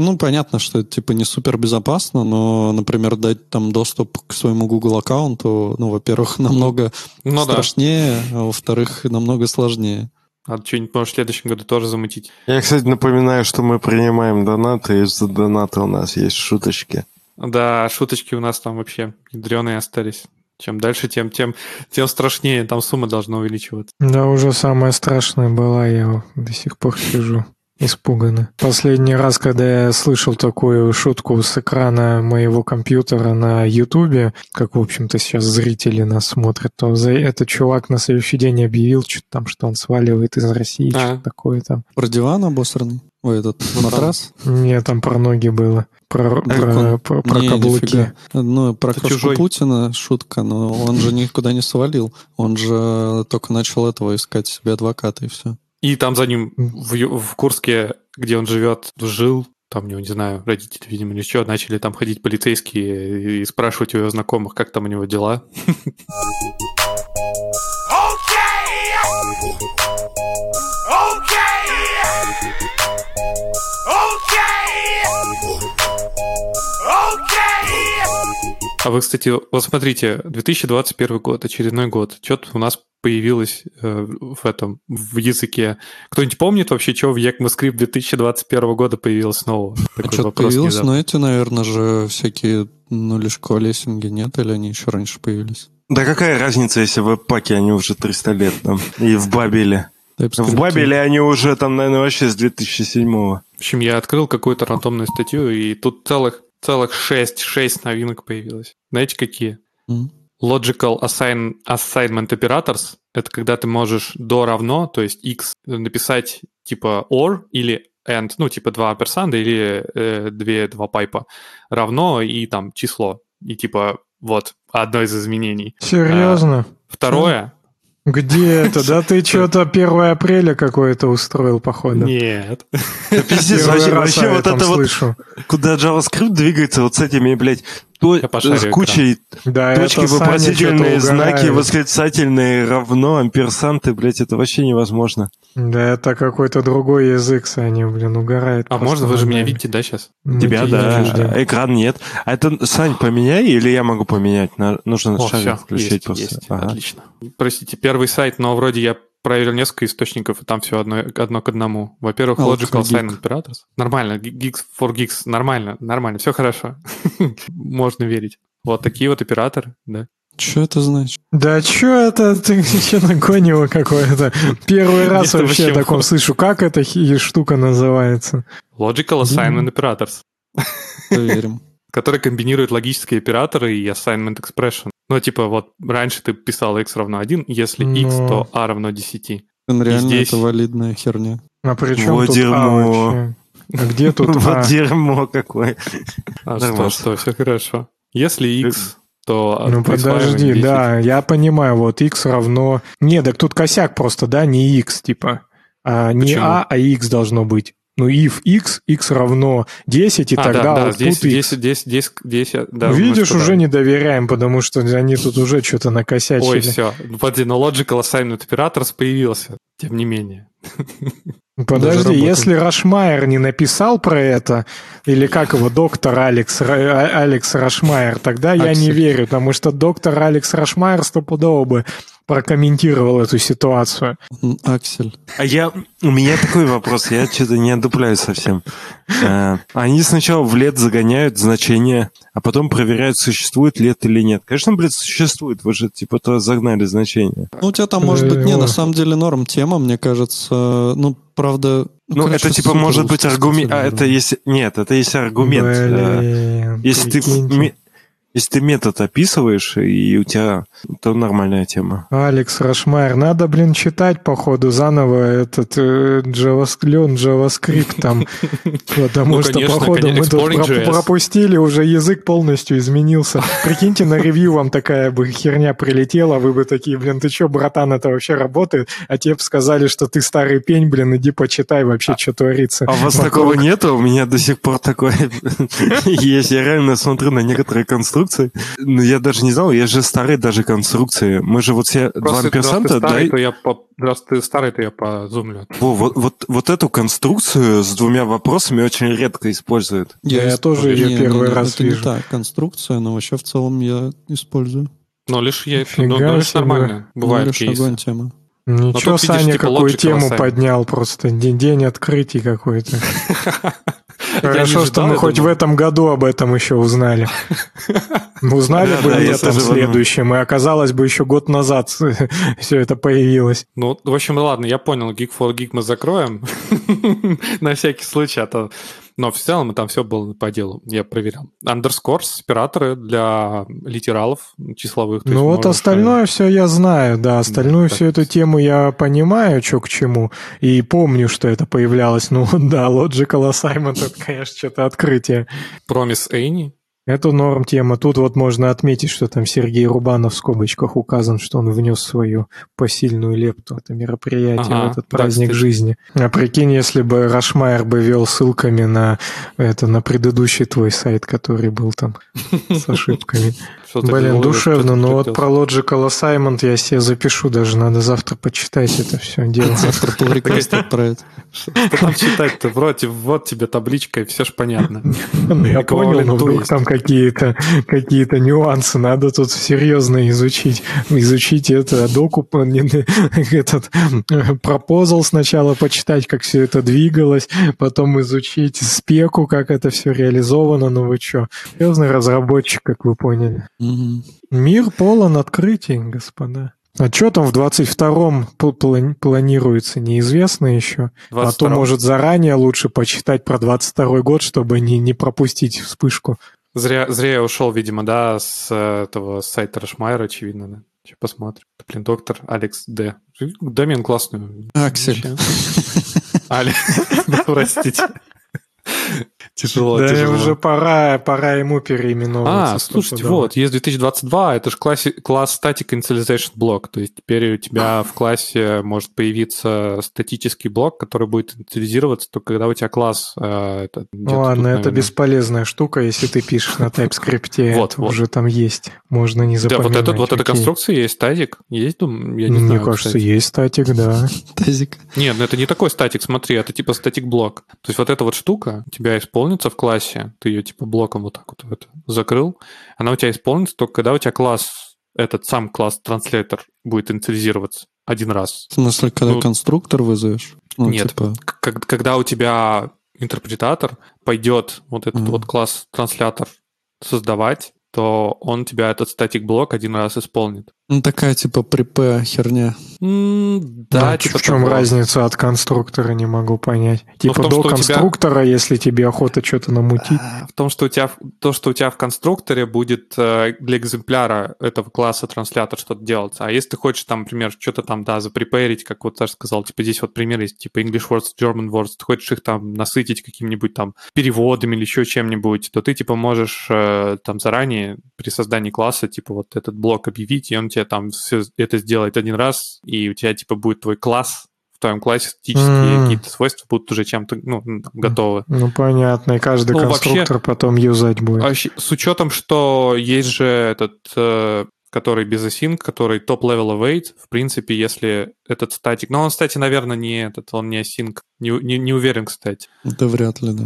Ну, понятно, что это типа не супер безопасно, но, например, дать там доступ к своему Google аккаунту, ну, во-первых, намного Ну да. страшнее, а во-вторых, намного сложнее. Надо что-нибудь, может, в следующем году тоже замутить. Я, кстати, напоминаю, что мы принимаем донаты, и за донаты у нас есть шуточки. Да, шуточки у нас там вообще ядреные остались. Чем дальше, тем, тем, тем страшнее. Там сумма должна увеличиваться. Да, уже самое страшное была, я до сих пор сижу. Испуганно. Последний раз, когда я слышал такую шутку с экрана моего компьютера на Ютубе, как, в общем-то, сейчас зрители нас смотрят, то за этот чувак на следующий день объявил что там, что он сваливает из России, А. что-то такое там. Про диван обосранный? Ой, этот матрас? Не, там про ноги было. Про, про, про- про Не, каблуки. нифига. Ну, про Это крошку чужой. Путина шутка, но он же никуда не свалил. Он же только начал этого искать себе адвоката, и все. И там за ним в, в Курске, где он живет, жил, там, него, не знаю, родители, видимо, или что, начали там ходить полицейские и спрашивать у его знакомых, как там у него дела. А вы, кстати, вот смотрите, 2021 год, очередной год, что-то у нас появилось э, в этом, в языке. Кто-нибудь помнит вообще, что в ECMAScript 2021 года появилось нового? А Такой что-то вопрос появилось, но эти, наверное, же всякие нулишко лессинги нет, или они еще раньше появились? Да какая разница, если в веб-паке они уже 300 лет там, и в Бабеле. В. Бабеле они уже там, наверное, вообще с 2007-го. В общем, я открыл какую-то рандомную статью, и тут целых, целых 6, 6 новинок появилось. Знаете, какие? М. Logical assign, Assignment Operators — это когда ты можешь до равно, то есть x, написать типа or или and, ну, типа два персанда или э, две, два пайпа равно и там число. И типа вот одно из изменений. Серьезно? Второе... Где это? Да ты что-то 1 апреля какое-то устроил, походу. Нет. Да пиздец, вообще, вообще вот это вот, слышу. куда JavaScript двигается вот с этими, блядь, то, пошарю с кучей Да, точки, вопросительные знаки, угорает. восклицательные, равно, амперсанты, блядь, это вообще невозможно. Да, это какой-то другой язык, Саня, блин, угорает. А можно, вы же меня видите, да, сейчас? Мы Тебя, да, не экран нет. А это, Сань, поменяй, или я могу поменять? Нужно О, шарик все, включить есть, просто. есть, Ага. отлично. Простите, первый сайт, но вроде я проверил несколько источников, и там все одно, одно к одному. Во-первых, Alpha Logical. Assignment Operators. Нормально, Geeks for Geeks, нормально, нормально, все хорошо. Можно верить. Вот такие вот операторы, да. Что это значит? Да чё это? Ты что нагонило какое-то? Первый раз вообще таком слышу. Как эта штука называется? Logical Assignment Operators, Проверим. который комбинирует логические операторы и Assignment Expression. Ну, типа, вот раньше ты писал x равно 1, если x, Ну. то a равно 10. Блин, Реально здесь- это валидная херня. А при чем Вот тут дерьмо. А вообще? А где тут Вот А? дерьмо какое. А что, что, все хорошо. Если x, то... Ну подожди, 10. да, я понимаю, вот x равно... Не, так тут косяк просто, да, не x, типа. А не а, а x должно быть. Ну, if x, x равно 10, и А, тогда да, да, здесь, x. здесь, здесь, здесь, здесь, да, Видишь, уже да. не доверяем, потому что они тут уже что-то накосячили. Ой, все. Подожди, но Logical Assignment Operators появился, тем не менее. Подожди, работает. если Рашмайер не написал про это, или как его, доктор Алекс, А- Алекс Рашмайер, тогда я не верю, потому что доктор Алекс Рашмайер стопудово бы прокомментировал эту ситуацию. Аксель. А я... У меня такой вопрос, я что-то не одупляю совсем. Э, Они сначала в лет загоняют значение, а потом проверяют, существует лет или нет. Конечно, блядь, существует, вы же типа то загнали значение. Ну, у тебя там может быть, не, Э, на о. самом деле норм тема, мне кажется. Ну, правда... Ну, короче, это типа может быть аргумент... А, это если... Нет, это если аргумент. э, Если ты, Если ты метод описываешь, и у тебя то нормальная тема. Алекс Рашмайер, надо, блин, читать, походу, заново этот э, JavaScript, JavaScript там, потому Ну, что, походу, мы тут пропустили, уже язык полностью изменился. Прикиньте, на ревью вам такая бы херня прилетела, вы бы такие, блин, ты чё, братан, это вообще работает? А тебе бы сказали, что ты старый пень, блин, иди почитай вообще, что творится. А у вас такого нету? У меня до сих пор такое есть. Я реально смотрю на некоторые конструкции. Ну, я даже не знал, есть же старые даже конструкции. Мы же вот все два Просто раз ты амперсанта, старый, то я по... раз ты старый, то я позумлю. Во, вот, вот, вот эту конструкцию с двумя вопросами очень редко используют. Я исп- тоже Не, не, первый не, раз это вижу. не та конструкция, но вообще в целом я использую. Но лишь я... Нифига Ну, ну, лишь нормально. Бывает лишь огонь тема. Ничего, тут видишь, Саня, типа, какую тему поднял просто. День, день открытий какой-то. Хорошо, что мы хоть в этом году об этом еще узнали. Узнали Да, бы да, я летом подумал. следующем, и оказалось бы еще год назад все это появилось. Ну, в общем, ладно, я понял, Geek for Geek мы закроем. На всякий случай, а то... Но в целом там все было по делу, я проверял. Underscores, операторы для литералов числовых. Ну вот можешь, остальное все я знаю, да, остальную так всю эту тему я понимаю, что к чему, и помню, что это появлялось. Ну да, Logical Assignment, это, конечно, что-то открытие. Promise Any. Это норм тема. Тут вот можно отметить, что там Сергей Рубанов в скобочках указан, что он внес свою посильную лепту в это мероприятие, Ага, в этот да, праздник кстати. жизни. А прикинь, если бы Рашмайер бы вел ссылками на это на предыдущий твой сайт, который был там с ошибками. Что ты Блин, говорил, душевно. Ну вот про Logical Assignment я себе запишу даже. Надо завтра почитать это все дело. Завтра pull request отправить. Что там читать-то? Вроде вот тебе табличка, и все ж понятно. Ну, я понял, но Equivalent вдруг там какие-то какие нюансы надо тут серьезно изучить. Изучить это докуп, не- этот пропозал сначала почитать, как все это двигалось, потом изучить спеку, как это все реализовано. Ну вы что, серьезный разработчик, как вы поняли. Мир полон открытий, господа. А что там в 22-м пл- плани- планируется, неизвестно еще. А то, 22-м. может, заранее лучше почитать про 22 год, чтобы не, не пропустить вспышку. Зря, зря я ушел, видимо, да, с этого с сайта Рашмайера, очевидно, да. Сейчас посмотрим. Блин, доктор Алекс Д. Домен классный. Аксель. Да, Простите. Тяжело, да тяжело. уже пора, пора ему переименовываться. А, слушайте, вот, есть 2022, это же класс, класс Static Initialization блок, то есть теперь у тебя в классе может появиться статический блок, который будет инициализироваться только когда у тебя класс... э, это, Ну ладно, тут, это бесполезная штука, если ты пишешь на TypeScript, Вот, это вот. уже там есть. Можно не Да, запоминать. вот, это, вот эта конструкция есть, статик, есть, думаю, я не Мне знаю, кажется, кстати. есть статик, да. Тазик. Нет, ну это не такой статик, смотри, это типа статик блок. То есть вот эта вот штука у тебя исполнится в классе, ты ее типа блоком вот так вот это закрыл, она у тебя исполнится только когда у тебя класс, этот сам класс транслятор будет инициализироваться один раз. В смысле, когда Ну, конструктор вызовешь? Ну, нет, типа, когда у тебя интерпретатор пойдет вот этот Мгм. вот класс транслятор создавать, то он тебя этот статик блок один раз исполнит. Ну, такая типа припэ херня. М, Да, Ну, типа в чем того. разница от конструктора, не могу понять. Типа том, до у тебя- конструктора, если тебе охота что-то намутить. А, В том, что у тебя в- то, что у тебя в конструкторе будет э, для экземпляра этого класса транслятор что-то делаться. А если ты хочешь там, например, что-то там, да, запрепарить, как вот Саша сказал, типа здесь вот пример есть, типа English words, German words, ты хочешь их там насытить каким-нибудь там переводами или еще чем-нибудь, то ты типа можешь э, там заранее при создании класса типа вот этот блок объявить, и он тебе там все это сделает один раз, и у тебя типа будет твой класс, в твоем классе статические М. какие-то свойства будут уже чем-то ну, готовы. Ну, понятно, и каждый Ну, вообще- конструктор потом юзать будет. А щ- С учетом, что есть же этот, э, который без async, который топ-level await, в принципе, если этот статик... Но он, кстати, наверное, не этот, он не async. Не, не, не уверен, кстати. Это вряд ли, да.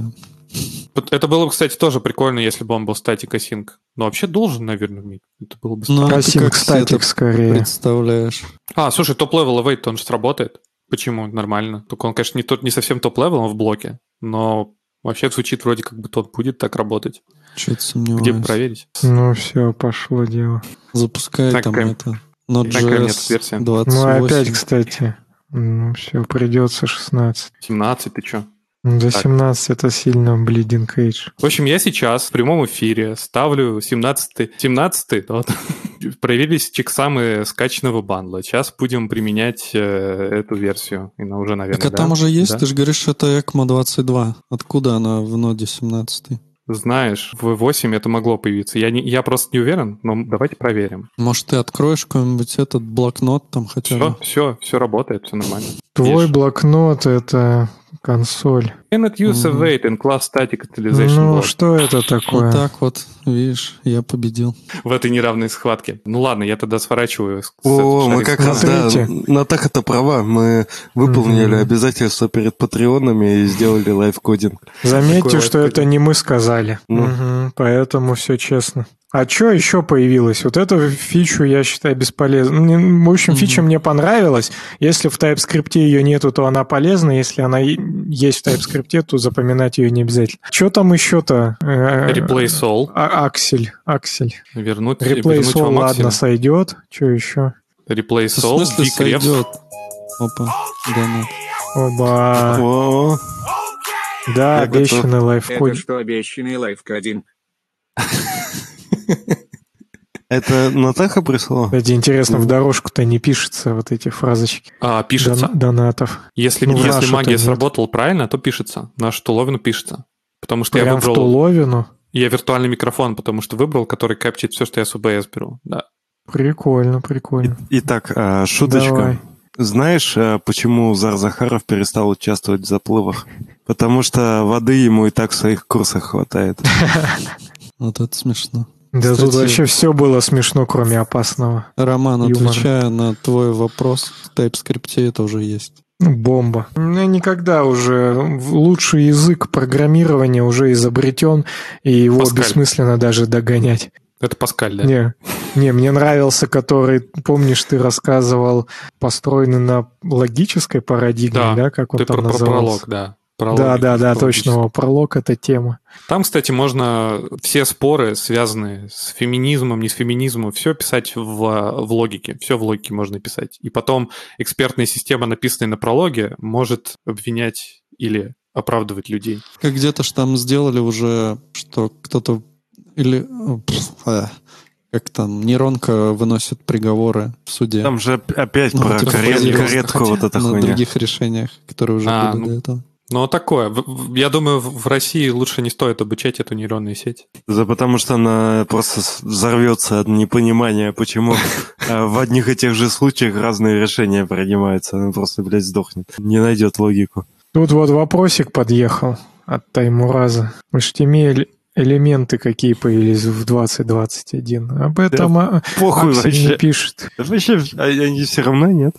Это было бы, кстати, тоже прикольно, если бы он был статик async. Но вообще должен, наверное, иметь. Это было бы Ну, а как себе статик скорее. представляешь? А, слушай, топ-level await, он же сработает. Почему? Нормально. Только он, конечно, не, тот, не совсем топ-level, он в блоке. Но вообще звучит вроде как бы тот будет так работать. Что-то сомневаюсь. Где бы проверить? Ну, все, пошло дело. Запускай Так, там какая- это. Node.js версия? 28. Ну, опять, кстати, ну, все, придется 16. 17, ты чё? До Так. 17 это сильно Bleeding Age. В общем, я сейчас в прямом эфире ставлю 17-й, 17 вот, проявились чексамы скачанного бандла. Сейчас будем применять э, эту версию. И она уже, наверное, Так а да? там уже есть, Да? ты же говоришь, это ECMO 22. Откуда она в ноде 17? Знаешь, в 8 это могло появиться. Я, не, я просто не уверен, но давайте проверим. Может, ты откроешь какой-нибудь этот блокнот там хотя бы? Все, все, все работает, все нормально. Твой Видишь? блокнот — это консоль. Cannot use Мгм. await in class static utilization Ну, block. что это такое? Вот так вот, видишь, я победил. в этой неравной схватке. Ну ладно, я тогда сворачиваю. О, мы как раз, да. Натаха это права. Мы выполнили Мгм. обязательства перед патреонами и сделали лайфкодинг. Заметьте, что это не мы сказали. Ну. Мгм, поэтому все честно. А что еще появилось? Вот эту фичу я считаю бесполезной. Ну, В общем, фича мне понравилась. Если в TypeScript ее нету, то она полезна. Если она есть в TypeScript, то запоминать ее не обязательно. Что там еще-то? Э, Replace all. а- Аксель. Аксель. Вернуть, Replace вернуть all, ладно, сойдет. Что еще? Replace В all, смысле decref. сойдет? Опа, да ну. Оба. О, Да, я готов. обещанный Это что обещанный лайфкодинг? Это Натаха прислала? Кстати, интересно, в дорожку-то не пишется вот эти фразочки А, пишется. дон- донатов. Если, Ну, в если магия нет. сработала правильно, то пишется. Нашу туловину пишется. Потому что я Прям в выбрал... туловину. Я виртуальный микрофон, потому что выбрал, который кэпчит все, что я с УБС беру. Да. Прикольно, прикольно. Итак, а, шуточка. Давай. Знаешь, а, почему Зар Захаров перестал участвовать в заплывах? Потому что воды ему и так в своих курсах хватает. Вот это смешно. Да Кстати- тут вообще все было смешно, кроме опасного. Роман, Юмор. отвечая на твой вопрос, в TypeScript это уже есть. Ну, бомба. Ну, никогда уже лучший язык программирования уже изобретен, и его Паскаль. бессмысленно даже догонять. Это Паскаль, да? Не, не, мне нравился, который, помнишь, ты рассказывал, построенный на логической парадигме, Да, да, как он Ты там про, про назывался? пролог, да. Пролог Да, да, да, точно, пролог это тема. Там, кстати, можно все споры, связанные с феминизмом, не с феминизмом, все писать в, в логике. Все в логике можно писать. И потом экспертная система, написанная на прологе, может обвинять или оправдывать людей. Как где-то ж там сделали уже, что кто-то или а, как там нейронка выносит приговоры в суде Там же опять Ну, про типа карет- каретку вот эта на хуйня. других решениях, которые уже А, были ну, до этого. Но такое. Я думаю, в России лучше не стоит обучать эту нейронную сеть. Да потому что она просто взорвется от непонимания, почему э, в одних и тех же случаях разные решения принимаются. Она просто, блядь, сдохнет. Не найдет логику. Тут вот вопросик подъехал от Таймураза. HTML элементы какие появились в 2021. Об этом а, Похуй Аксель не вообще. пишет. Да Вообще, а они все равно нет.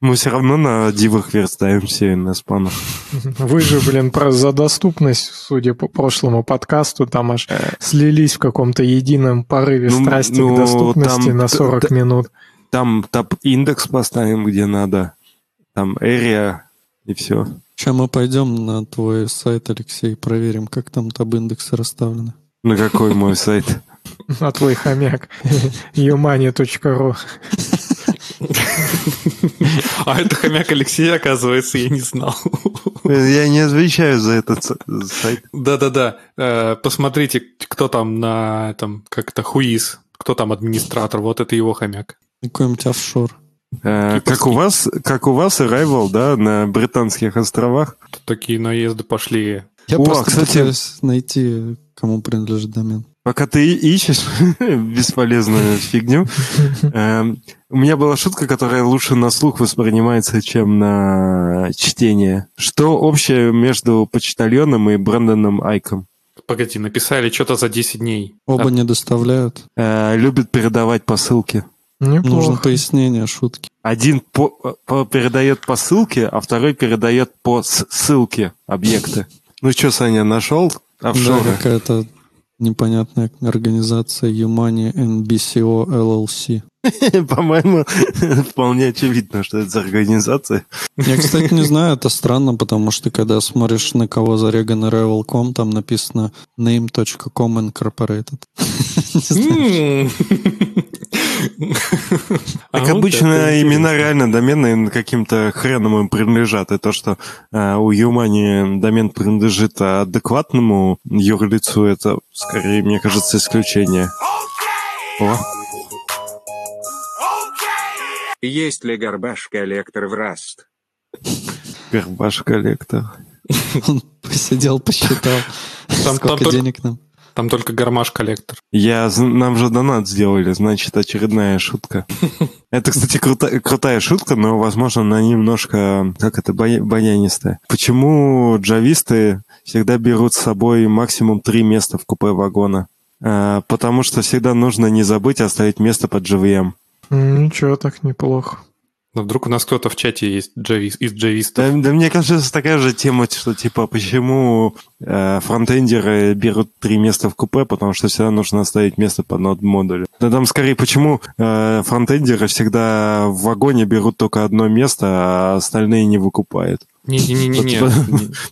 Мы все равно на дивах верстаем все на спанах. Вы же, блин, про, за доступность, судя по прошлому подкасту, там аж слились в каком-то едином порыве Ну, страсти ну, к доступности там на т- 40 т- минут. Там топ-индекс поставим, где надо. Там area и все. Сейчас мы пойдем на твой сайт, Алексей, проверим, как там таб-индексы расставлены. На какой мой сайт? А твой хомяк. Юмани.ру А это хомяк Алексей, оказывается, я не знал. Я не отвечаю за этот сайт. Да-да-да. Э, Посмотрите, кто там на этом, как это, хуиз. Кто там администратор. Вот это его хомяк. Какой-нибудь офшор. Э, Как у вас, как у вас Arrival, да, на Британских островах? Тут такие наезды пошли. Я О, просто кстати- пытаюсь найти, кому принадлежит домен. Пока ты ищешь бесполезную фигню, эм, у меня была шутка, которая лучше на слух воспринимается, чем на чтение. Что общее между почтальоном и Брэндоном Айком? Погоди, написали что-то за 10 дней. Оба не доставляют. Э, Любит передавать посылки. Нужно Неплохо. пояснение, шутки. Один по- по- передает по ссылке, а второй передает по ссылке объекты. Ну что, Саня, нашел Да, офшоры? какая-то непонятная организация Humani NBCO LLC. По-моему, вполне очевидно, что это за организация. Я, кстати, не знаю, это странно, потому что когда смотришь, на кого зареган Ravel.com, там написано name.com incorporated. Так А, ну, обычно имена реально домены каким-то хреном им принадлежат. И то, что э, у Юмани домен принадлежит адекватному юрлицу, это скорее, мне кажется, исключение. О, Есть ли гарбаш-коллектор в Раст? горбаш коллектор. Он посидел, посчитал, Там- сколько там денег нам. Там только гармаш-коллектор. Я, нам же донат сделали, значит, очередная шутка. Это, кстати, крута- крутая шутка, но, возможно, она немножко, как это, баянистая. Почему джависты всегда берут с собой максимум три места в купе вагона? А, потому что всегда нужно не забыть оставить место под JVM. Ничего, так неплохо. Но вдруг у нас кто-то в чате есть джавис, из джавистов. Да, да мне кажется, это такая же тема, что типа почему э, фронтендеры берут три места в купе, потому что всегда нужно оставить место под нод модулю. Да там скорее почему э, фронтендеры всегда в вагоне берут только одно место, а остальные не выкупают. Не-не-не-не.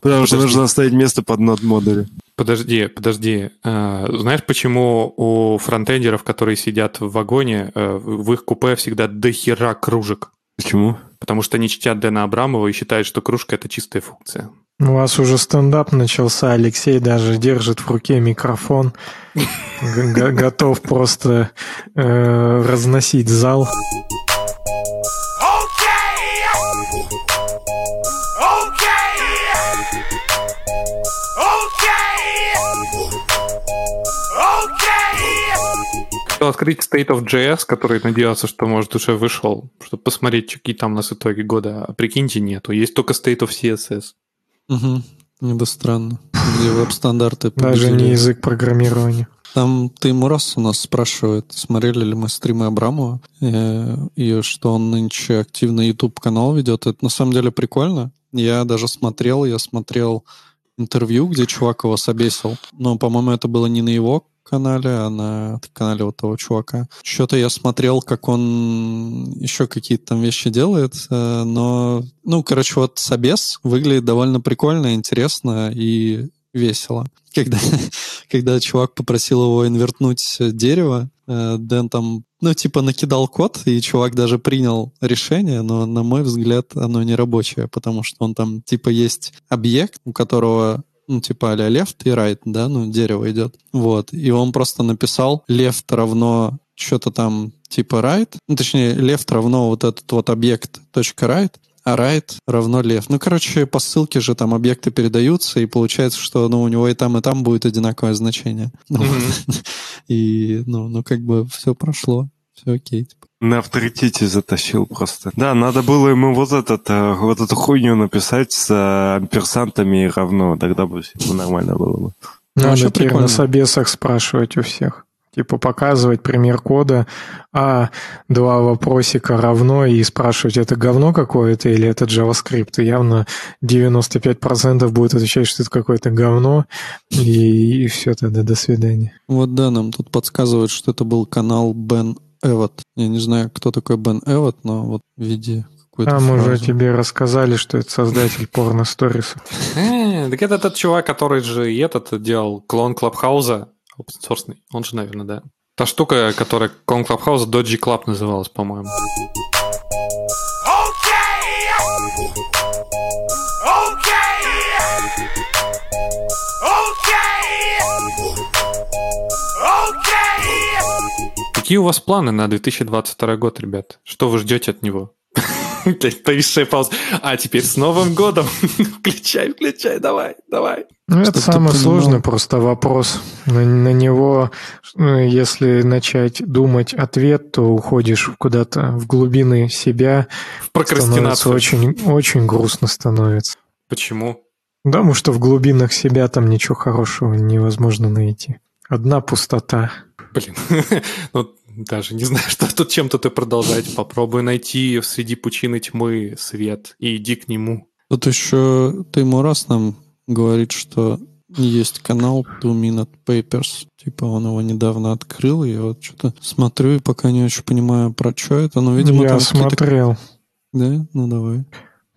Потому что нужно оставить место под нод модулю. Подожди, подожди. А, Знаешь, почему у фронтендеров, которые сидят в вагоне, э, в их купе всегда дохера кружек? Почему? Потому что они чтят Дэна Абрамова и считают, что кружка — это чистая функция. У вас уже стендап начался, Алексей даже держит в руке микрофон, готов просто э, разносить зал. Хотел открыть State of JS, который надеялся, что, может, уже вышел, чтобы посмотреть, какие там у нас итоги года. А прикиньте, нету. Есть только State of CSS. Угу. Это странно. Где веб-стандарты Даже не язык программирования. Там Таймурас у нас спрашивает, смотрели ли мы стримы Абрамова, э, и что он нынче активно YouTube-канал ведет. Это на самом деле прикольно. Я даже смотрел, я смотрел интервью, где чувак его собесил. Но, по-моему, это было не на его канале, а на канале вот того чувака. Что-то я смотрел, как он еще какие-то там вещи делает, э, но, ну, короче, вот собес выглядит довольно прикольно, интересно и весело. Когда, когда чувак попросил его инвертнуть дерево, э, Дэн там, ну, типа, накидал код, и чувак даже принял решение, но, на мой взгляд, оно не рабочее, потому что он там, типа, есть объект, у которого ну, типа а left и right, да, ну, дерево идет. Вот. И он просто написал left равно что-то там типа right, ну, точнее, left равно вот этот вот объект точка right, а right равно left. Ну, короче, по ссылке же там объекты передаются, и получается, что ну, у него и там, и там будет одинаковое значение. Мгм. И, ну, ну, как бы все прошло, все окей. типа. На авторитете затащил просто. Да, надо было ему вот, этот, э, вот эту хуйню написать с э, амперсантами и равно, тогда бы всё нормально было бы. Ну, Надо вообще теперь прикольно. на собесах спрашивать у всех. Типа показывать пример кода, а два вопросика равно, и спрашивать, это говно какое-то или это JavaScript. И явно 95% будет отвечать, что это какое-то говно, и, и все тогда, до свидания. Вот да, нам тут подсказывают, что это был канал Бен Эвот. Я не знаю, кто такой Бен Эвот, но вот в виде какой-то А мы уже тебе рассказали, что это создатель порно-сторисов. Э, Так это тот чувак, который же и этот делал клон Клабхауза, open. Он же, наверное, да. Та штука, которая клон Клабхауза, Dodgy Club называлась, по-моему. Какие у вас планы на 2022 год, ребят? Что вы ждете от него? Повисшая пауза. А теперь с Новым годом. Включай, включай, давай, давай. Ну, это самый сложный просто вопрос. На, на него, ну, если начать думать ответ, то уходишь куда-то в глубины себя. В прокрастинацию. очень, очень грустно становится. Почему? Потому что в глубинах себя там ничего хорошего невозможно найти. Одна пустота. Блин, ну даже не знаю, что тут чем-то ты продолжать. Попробуй найти среди пучины тьмы свет и иди к нему. Тут еще Таймурас нам говорит, что есть канал Two Minute Papers. Типа он его недавно открыл, и я вот что-то смотрю и пока не очень понимаю, про что это. Но, видимо, Я там смотрел. Да? Ну, давай.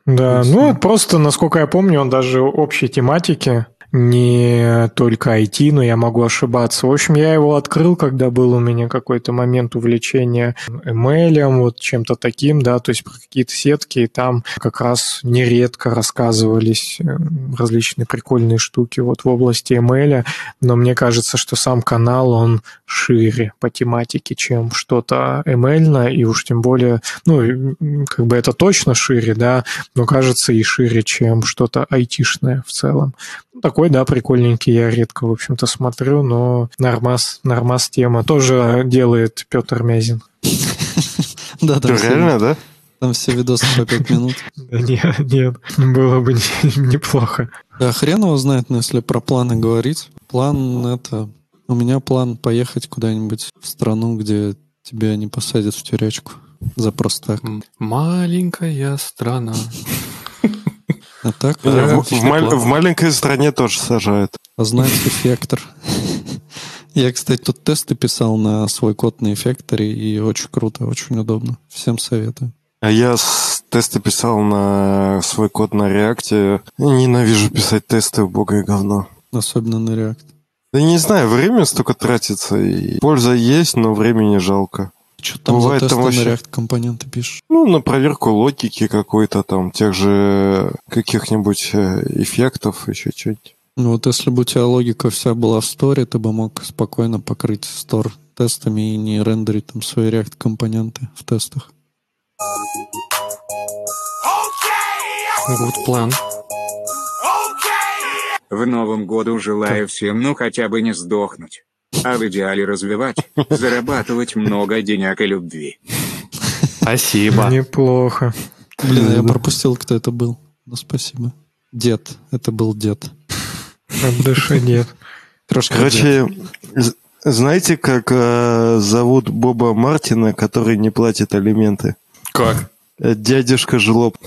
Да, ну просто, насколько я помню, он даже общей тематики. Не только IT, но я могу ошибаться. В общем, я его открыл, когда был у меня какой-то момент увлечения ML, вот чем-то таким, да, то есть про какие-то сетки, и там как раз нередко рассказывались э, различные прикольные штуки вот в области ML, но мне кажется, что сам канал, он шире по тематике, чем что-то ML, и уж тем более, ну, как бы это точно шире, да, но кажется и шире, чем что-то айтишное в целом. Ну, такой, да, прикольненький, я редко, в общем-то, смотрю, но нормас, нормас тема тоже делает Петр Мязин. Да, да. Реально, да? Там все видосы по 5 минут. Нет, нет, было бы неплохо. Да, хрен его знает, но если про планы говорить. План это... У меня план поехать куда-нибудь в страну, где тебя не посадят в тюрячку. За просто так. Маленькая страна. А так, В, в мал- в маленькой стране тоже сажают. познать эффектор. Я, кстати, тут тесты писал на свой код на эффекторе, и очень круто, очень удобно. Всем советую. А я тесты писал на свой код на реакте. Ненавижу писать тесты, убогое говно. Особенно на React. Да не знаю, время столько тратится, и польза есть, но времени жалко. Что там Бывает, за там тесты на вообще- React компоненты пишешь? Ну, на проверку логики какой-то там, тех же каких-нибудь э, эффектов, еще что-нибудь. Ну вот если бы у тебя логика вся была в сторе, ты бы мог спокойно покрыть стор тестами и не рендерить там свои React компоненты в тестах. Good план. В новом году желаю всем ну хотя бы не сдохнуть. А в идеале развивать, зарабатывать много денег и любви. Спасибо. Неплохо. Блин, а я пропустил, кто это был. Ну, спасибо. Дед. Это был дед. От души нет. Трошка дед. Короче, з- знаете, как э, зовут Боба Мартина, который не платит алименты? Как? Э, Дядюшка Жлоб.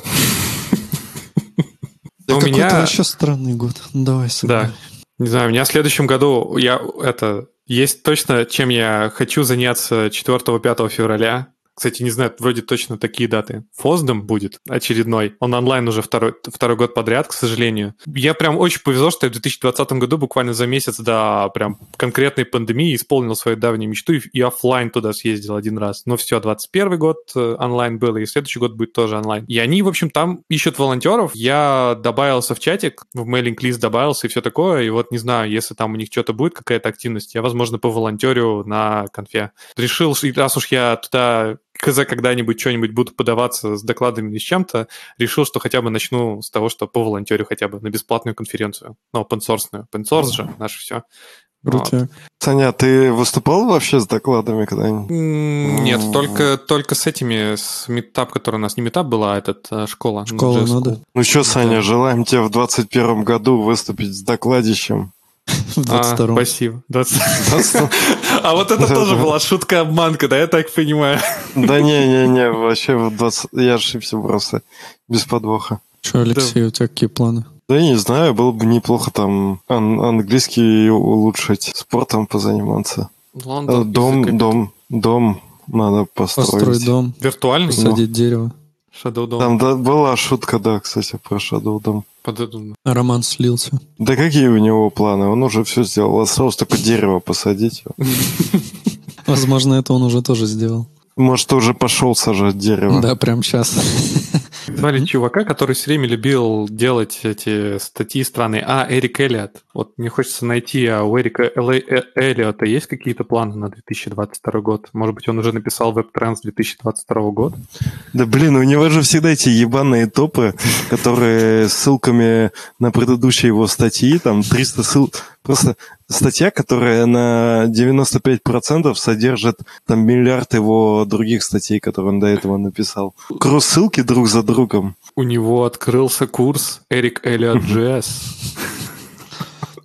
Да у какой-то меня- вообще странный год. Давай, сыграй. Да. Не знаю, у меня в следующем году я это есть точно, чем я хочу заняться 4-5 февраля. Кстати, не знаю, вроде точно такие даты. FOSDEM будет очередной. Он онлайн уже второй, второй год подряд, к сожалению. Я прям очень повезло, что я в 2020 году буквально за месяц до прям конкретной пандемии исполнил свою давнюю мечту и, и оффлайн туда съездил один раз. Но все, 21 год э, онлайн был, и следующий год будет тоже онлайн. И они, в общем, там ищут волонтеров. Я добавился в чатик, в mailing list добавился и все такое. И вот не знаю, если там у них что-то будет, какая-то активность, я, возможно, поволонтерю на конфе. Решил, раз уж я туда хз, когда-нибудь что-нибудь буду подаваться с докладами или с чем-то, решил, что хотя бы начну с того, что по волонтерю хотя бы на бесплатную конференцию. Ну, open source. Open source же, наше все. Крутяк. Саня, а ты выступал вообще с докладами когда-нибудь? Нет, только, только с этими, с метап, который у нас не метап была, а этот а, школа. Школа, Jazz ну да. Ну что, Саня, желаем тебе в 21 году выступить с докладищем. В А, 22 спасибо. 20. А вот это тоже была шутка-обманка, да, я так понимаю. Да не-не-не, вообще в 20... Я ошибся просто. Без подвоха. Че, Алексей, у тебя какие планы? Да я не знаю, было бы неплохо там ан- английский улучшить, спортом позаниматься. Э, Дом, дом, дом надо построить. Построить дом, Виртуальный? посадить дерево. Shadow Dome. Там да, была шутка, да, кстати, про Shadow Dome. Под- А Роман слился. Да какие у него планы? Он уже все сделал. Осталось только дерево посадить. Возможно, это он уже тоже сделал. Может, уже пошел сажать дерево. Да, прям сейчас. Звали чувака, который все время любил делать эти статьи странные. А, Эрик Эллиот. Вот мне хочется найти, а у Эрика Элли- Э- Эллиота есть какие-то планы на 2022 год? Может быть, он уже написал веб-транс 2022 года? Да блин, у него же всегда эти ебаные топы, которые ссылками на предыдущие его статьи, там 300 ссыл... Просто статья, которая на 95% содержит там миллиард его других статей, которые он до этого написал. Кросс-ссылки друг за другом. У него открылся курс Эрик Эллиот JS.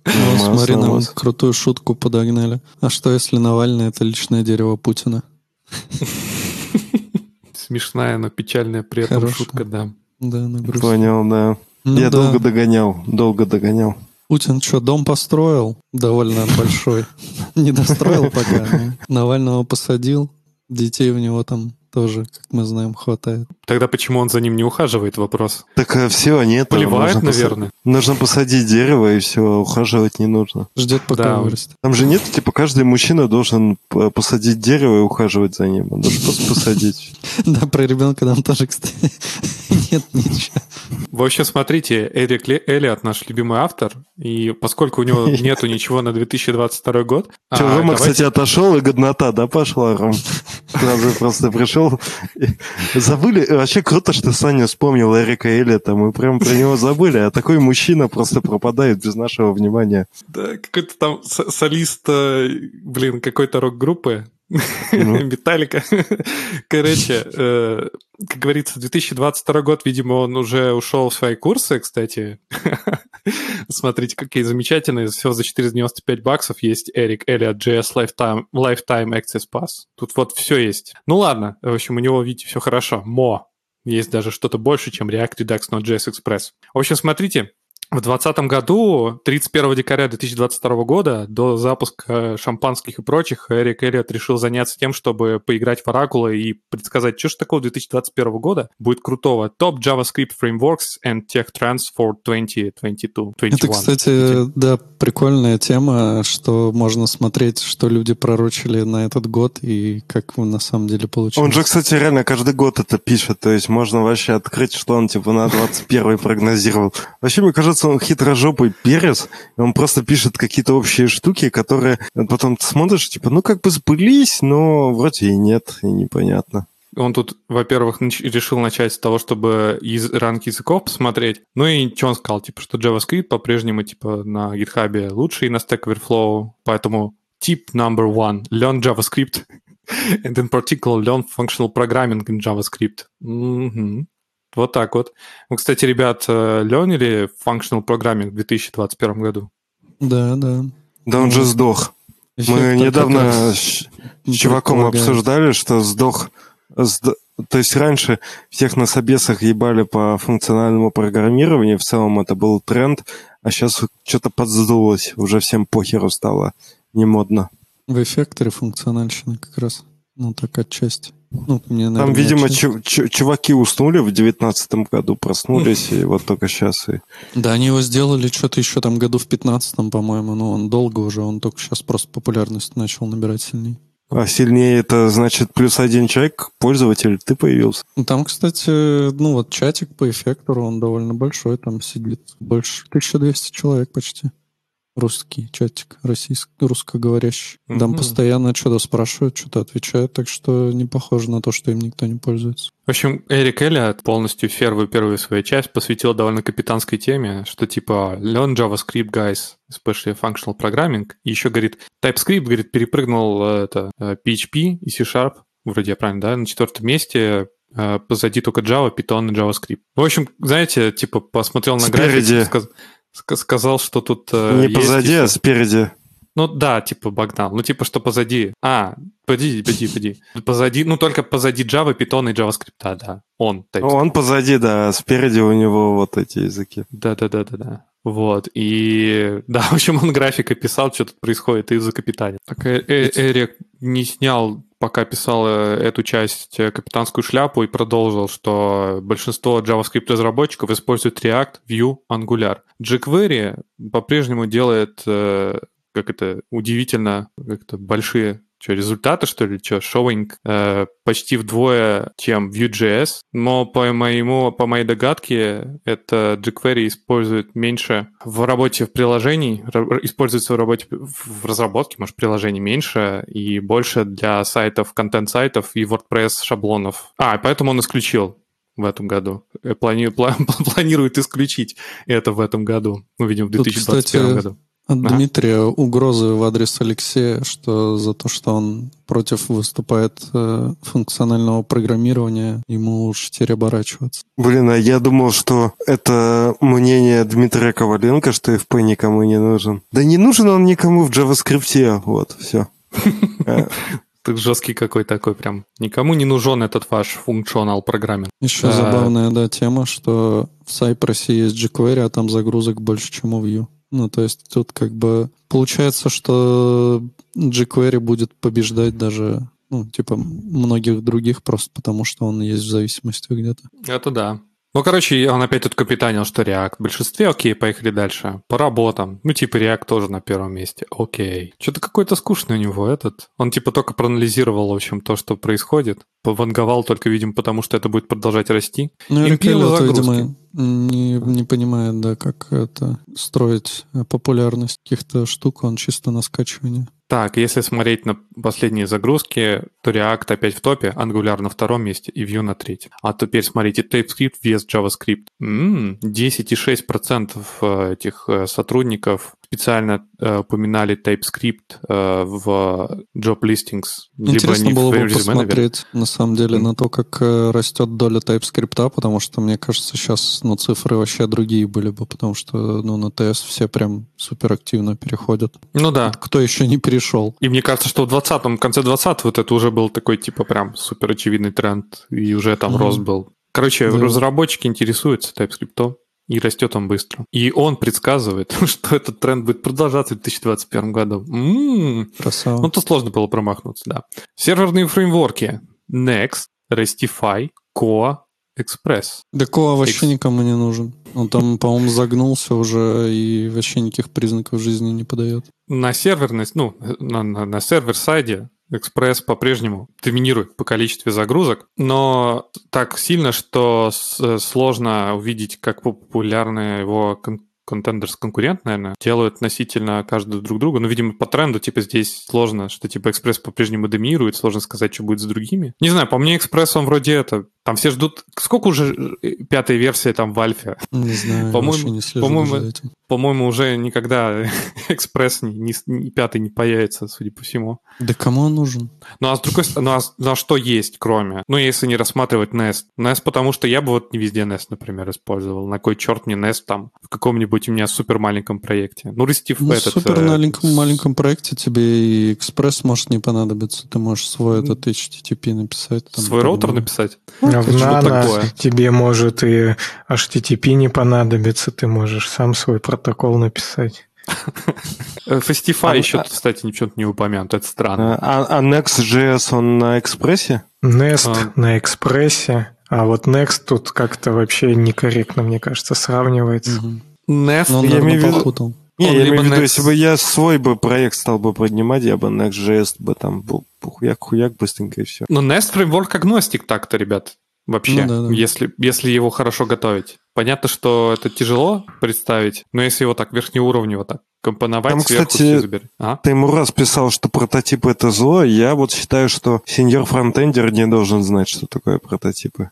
Ну, смотри, нам крутую шутку подогнали. А что, если Навальный — это личное дерево Путина? Смешная, но печальная при этом Хорошо. шутка, да. Да, грусть. Понял, да. Ну Я да. долго догонял, долго догонял. Путин что, дом построил? Довольно большой. Не достроил пока. но Навального посадил. Детей у него там тоже, как мы знаем, хватает. Тогда почему он за ним не ухаживает, вопрос. Так э, все, нет. Поливает, нужно наверное. Посад... Нужно посадить дерево, и все, ухаживать не нужно. Ждет, пока Да. вырастет. Там же нет, типа, каждый мужчина должен п- посадить дерево и ухаживать за ним. Он должен просто посадить. Да, про ребенка нам тоже, кстати, нет ничего. В общем, смотрите, Эрик Эллиот наш любимый автор, и поскольку у него нету ничего на 2022 год... а, Че, Рома, давайте- кстати, отошел, и годнота, да, пошла, Ром? Сразу просто пришел. И- Забыли, вообще круто, что Саня вспомнил Эрика Эллиота, мы прям про него забыли, а такой мужчина просто пропадает без нашего внимания. Да, какой-то там солист, э, блин, какой-то рок-группы, Ну. Металлика. Короче, э, как говорится, 2022 год, видимо, он уже ушел в свои курсы, кстати. Смотрите, какие замечательные. Всего за 495 баксов есть Эрик Элliot JS Lifetime, Lifetime Access Pass. Тут вот все есть. Ну ладно, в общем, у него, видите, все хорошо. Мо. Есть даже что-то больше, чем React Redux Node.js Express. В общем, смотрите, в 2020 году, 31 декабря 2022 года, до запуска шампанских и прочих, Эрик Эллиот решил заняться тем, чтобы поиграть в Оракула и предсказать, что же такого 2021 года будет крутого. Топ JavaScript Frameworks and Tech Trends for 2022. 21. Это, кстати, да, прикольная тема, что можно смотреть, что люди пророчили на этот год и как на самом деле получилось. Он же, кстати, реально каждый год это пишет, то есть можно вообще открыть, что он типа на 21 прогнозировал. Вообще, мне кажется, он хитрожопый перец, и он просто пишет какие-то общие штуки, которые потом ты смотришь, типа, ну как бы сбылись, но вроде и нет, и непонятно. Он тут, во-первых, нач- решил начать с того, чтобы из ранг языков посмотреть. Ну и что он сказал? Типа, что JavaScript по-прежнему типа на GitHub лучший на Stack Overflow, поэтому tip number one – learn JavaScript. And in particular, learn functional programming in JavaScript. Мгм. Вот так вот. Вы, кстати, ребят, э, ленили functional programming в 2021 году? Да, да. Да он Ну, же сдох. Эффект Мы недавно с чуваком обсуждали, что сдох... сд- То есть раньше всех на собесах ебали по функциональному программированию, в целом это был тренд, а сейчас что-то подсдулось, уже всем похеру стало, не модно. В эффекторе функциональщина как раз. Ну, так отчасти. Ну, мне, Там, наверное, видимо, отчасти. чу- чу- чуваки уснули в девятнадцатом году, проснулись, и вот только сейчас и... Да, они его сделали что-то еще там году в 15 по-моему, но он долго уже, он только сейчас просто популярность начал набирать сильнее. А сильнее это значит плюс один человек, пользователь, ты появился. Ну, Там, кстати, ну вот чатик по эффектору, он довольно большой, там сидит больше 1200 человек почти. Русский чатик, российский, русскоговорящий. Там Мгм. постоянно что-то спрашивают, что-то отвечают, так что не похоже на то, что им никто не пользуется. В общем, Эрик Эллиот полностью первую первую свою часть посвятил довольно капитанской теме, что типа learn JavaScript, guys, especially functional programming. И еще, говорит, TypeScript, говорит, перепрыгнул э, это э, PHP и C-Sharp, вроде я правильно, да, на четвертом месте, э, позади только Java, Python и JavaScript. В общем, знаете, типа посмотрел на Спереди. график, сказ- ска- сказал, что тут э, Не есть позади, еще- а спереди. ну да, типа Богдан. Ну типа что позади. А, погоди, погоди, погоди. Позади, ну только позади Java, Python и JavaScript, да, да. Он. TypeScript. Он позади, да, а спереди у него вот эти языки. Да, да, да, да, да. Вот. И да, в общем, он график описал, что тут происходит, и закапитанил. Так э- э- Эрик не снял, пока писал э, эту часть э, капитанскую шляпу и продолжил, что большинство JavaScript разработчиков используют React, Vue, Angular. jQuery по-прежнему делает, э, как это, удивительно, как-то большие что, результаты, что ли, что, showing э, почти вдвое, чем Vue.js, но по моему, по моей догадке, это jQuery использует меньше в работе в приложений, используется в работе в разработке, может, приложений меньше и больше для сайтов, контент-сайтов и WordPress шаблонов. А, поэтому он исключил в этом году. Э, Плани- пла- планирует исключить это в этом году. Ну, видимо, в Тут, 2021 кстати, году. От Ага. Дмитрия угрозы в адрес Алексея, что за то, что он против выступает э, функционального программирования, ему уж теперь оборачиваться. Блин, а я думал, что это мнение Дмитрия Коваленко, что FP никому не нужен. Да не нужен он никому в JavaScript, вот, все. Ты жесткий какой такой прям. Никому не нужен этот ваш функционал программинг. Еще забавная, да, тема, что в Cypress есть jQuery, а там загрузок больше, чем у Vue. Ну, то есть тут как бы получается, что jQuery будет побеждать даже ну, типа многих других, просто потому что он есть в зависимости где-то. Это да. Ну, короче, он опять тут капитанил, что React в большинстве, окей, поехали дальше. По работам. Ну, типа, React тоже на первом месте. Окей. Что-то какой-то скучный у него этот. Он, типа, только проанализировал, в общем, то, что происходит. Пованговал только, видимо, потому что это будет продолжать расти. Ну, Эллиот, загрузки. видимо, не, не понимает, да, как это строить популярность каких-то штук, он чисто на скачивание. Так, если смотреть на последние загрузки, то React опять в топе, Angular на втором месте и Vue на третьем. А теперь смотрите, TypeScript vs JavaScript. М-м, 10,6% э, этих э, сотрудников специально э, упоминали TypeScript э, в job listings. либо Интересно они было бы резюме, наверное. посмотреть, на самом деле, на то, как э, растет доля TypeScript, потому что, мне кажется, сейчас ну, цифры вообще другие были бы, потому что ну, на TS все прям супер активно переходят. Ну да. Кто еще не перешел? И мне кажется, что в 20-м, в конце 20 вот это уже был такой, типа, прям супер очевидный тренд, и уже там Мгм. рост был. Короче, Да. разработчики интересуются TypeScript, и растет он быстро. И он предсказывает, что этот тренд будет продолжаться в 2021 году. М-м. Красава. Ну, тут сложно было промахнуться, да. Серверные фреймворки. Next, Restify, Coa, Express. Да Коа вообще X. никому не нужен. Он там, по-моему, загнулся уже и вообще никаких признаков жизни не подает. На серверность, ну, на, на- на сервер-сайде Express по-прежнему доминирует по количеству загрузок, но так сильно, что с- сложно увидеть, как популярны его кон- контендерс конкурент, наверное, делают относительно каждого друг друга. Ну, видимо, по тренду, типа, здесь сложно, что, типа, Express по-прежнему доминирует, сложно сказать, что будет с другими. Не знаю, по мне, Express, он вроде это... Там все ждут... Сколько уже э, пятая версия там в альфе? Не знаю, По-моему- не слежу по-моему, за этим. По-моему, уже никогда Express ни, ни с- ни пятый не появится, судя по всему. Да кому он нужен? Ну а с другой стороны, ну, а, с- ну, а что есть, кроме? Ну, если не рассматривать Nest. Nest, потому что я бы вот не везде Nest, например, использовал. На кой черт мне Nest там в каком-нибудь у меня супер маленьком проекте? Ну, Рестив Ну, этот... супер э, маленьком, маленьком проекте тебе и экспресс может не понадобиться. Ты можешь свой этот HTTP написать. там, свой роутер написать? А в такое? тебе может и HTTP не понадобится, ты можешь сам свой протокол написать. Э, Festify А, еще, а- кстати, ничего не упомянут. Это странно. А, а Next.js, он на экспрессе? Nest А. на экспрессе, а вот Next тут как-то вообще некорректно, мне кажется, сравнивается. Мгм. Nest, Но он, Я имею в виду-. Не, я имею в виду, Next- если бы я свой бы проект стал бы поднимать, я бы Next.js бы там был хуяк-хуяк быстренько и все. Ну, Nest фреймворк агностик так-то, ребят. Вообще, Ну да, да. Если, если его хорошо готовить. Понятно, что это тяжело представить, но если его так верхнеуровнево так компоновать, Там, сверху кстати. А? Ты ему раз писал, что прототипы это зло. Я вот считаю, что сеньор фронтендер не должен знать, что такое прототипы.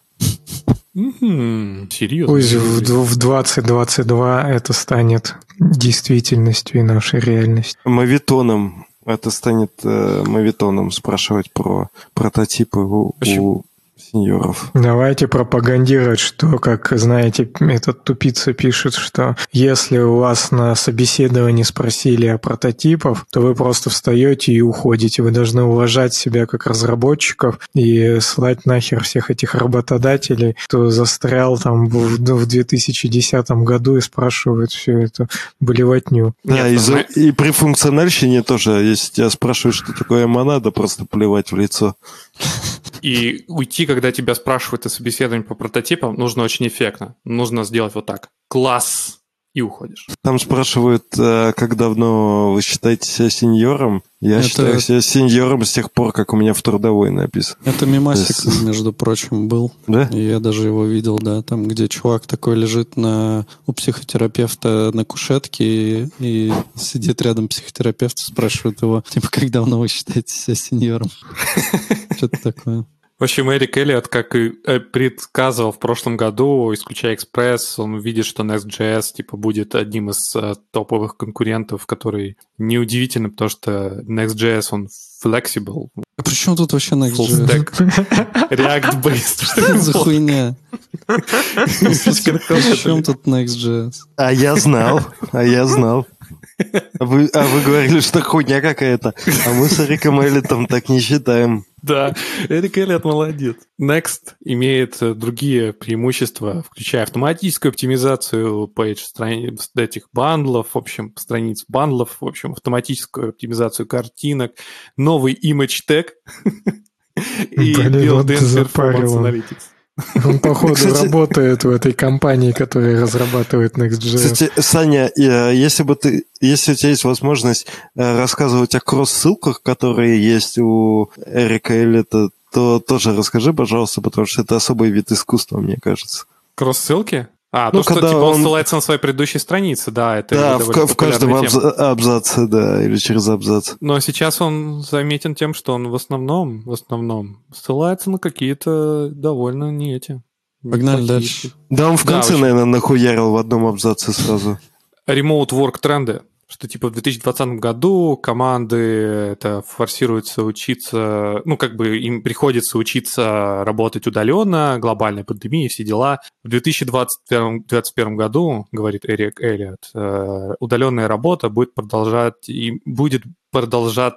Мгм, Серьезно? Пусть в, д- в 2022 это станет действительностью и нашей реальностью. Мавитоном. Это станет э, мавитоном спрашивать про прототипы у, Почему? у сеньоров. Давайте пропагандировать, что, как знаете, этот тупица пишет, что если у вас на собеседовании спросили о прототипах, то вы просто встаете и уходите. Вы должны уважать себя как разработчиков и слать нахер всех этих работодателей, кто застрял там в, в 2010 году и спрашивает всю эту блевотню. Да, Нет, и, за- и при функциональщине тоже, если тебя спрашивают, что такое монада, просто плевать в лицо. И уйти, когда тебя спрашивают о собеседовании по прототипам, нужно очень эффектно. Нужно сделать вот так. Класс! И уходишь. Там спрашивают, э, как давно вы считаете себя сеньором. Я Это- считаю себя сеньором с тех пор, как у меня в трудовой написано. Это мимасик, есть- между прочим, был. Да? И я даже его видел, да, там, где чувак такой лежит на, у психотерапевта на кушетке и, и сидит рядом психотерапевт, спрашивает его, типа, как давно вы считаете себя сеньором? Что-то такое. В общем, Эрик Эллиот, как и э, предсказывал в прошлом году, исключая Экспресс, он видит, что Next.js типа будет одним из э, топовых конкурентов, который неудивительно, потому что Next.js, он flexible, А при чем тут вообще Next.js? React-based. Что Что это за за хуйня? При чем тут Next.js? А я знал, а я знал. А вы, а вы говорили, что хуйня какая-то. А мы с Эриком Эллитом так не считаем. Да, Эрик Эллиот молодец. Next имеет э, другие преимущества, включая автоматическую оптимизацию страниц этих бандлов, в общем, страниц бандлов, в общем, автоматическую оптимизацию картинок, новый image tag и built-in performance analytics. Он, походу, Кстати, работает в этой компании, которая разрабатывает Next.js. Кстати, Саня, если бы ты, если у тебя есть возможность э, рассказывать о кросс-ссылках, которые есть у Эрика Эллита, то тоже расскажи, пожалуйста, потому что это особый вид искусства, мне кажется. Кросс-ссылки? А, ну, то, что типа, он, он ссылается на свои предыдущие страницы, да, это Да, в, в каждом абза- абзаце, да, или через абзац. Но сейчас он заметен тем, что он в основном, в основном ссылается на какие-то довольно не эти. Погнали дальше. Да, он в конце, да, очень... наверное, нахуярил в одном абзаце сразу. Remote work тренды что типа в 2020 году команды это форсируются учиться, ну как бы им приходится учиться работать удаленно, глобальная пандемия, все дела. В 2021, 2021 году, говорит Эрик Эллиот, э, удаленная работа будет продолжать и будет продолжать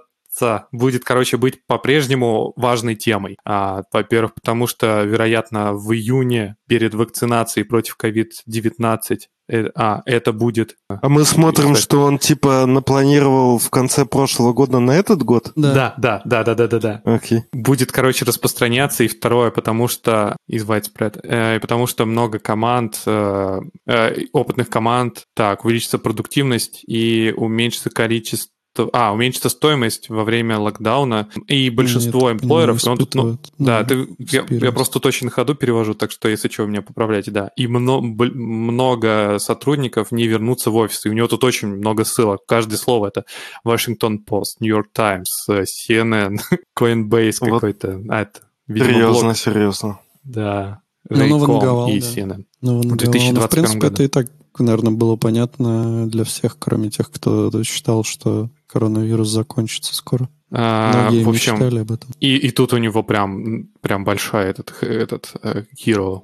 будет, короче, быть по-прежнему важной темой. А, во-первых, потому что, вероятно, в июне перед вакцинацией против COVID-19 Э, а, это будет... А мы смотрим, что он типа напланировал в конце прошлого года на этот год? Да, да, да, да, да, да, да. Окей. Будет, короче, распространяться. И второе, потому что... Из widespread. Э, потому что много команд, э, э, опытных команд, так, увеличится продуктивность и уменьшится количество а, уменьшится стоимость во время локдауна, и большинство Нет, эмплойеров, он тут, ну, да, ты, я, я просто тут очень на ходу перевожу, так что если что, меня поправляйте, да. И много, много сотрудников не вернутся в офис, и у него тут очень много ссылок. Каждое слово это Washington Post, New York Times, CNN, Coinbase вот. какой-то. А, это, видимо, серьезно, блог. серьезно. Да. Ну, Нованговал, и да. CNN. Нованговал. В 2021 ну, в принципе, году. это и так, наверное, было понятно для всех, кроме тех, кто считал, что коронавирус закончится скоро. А, Многие в общем, мечтали об этом. И, и тут у него прям, прям большая этот, этот uh, hero,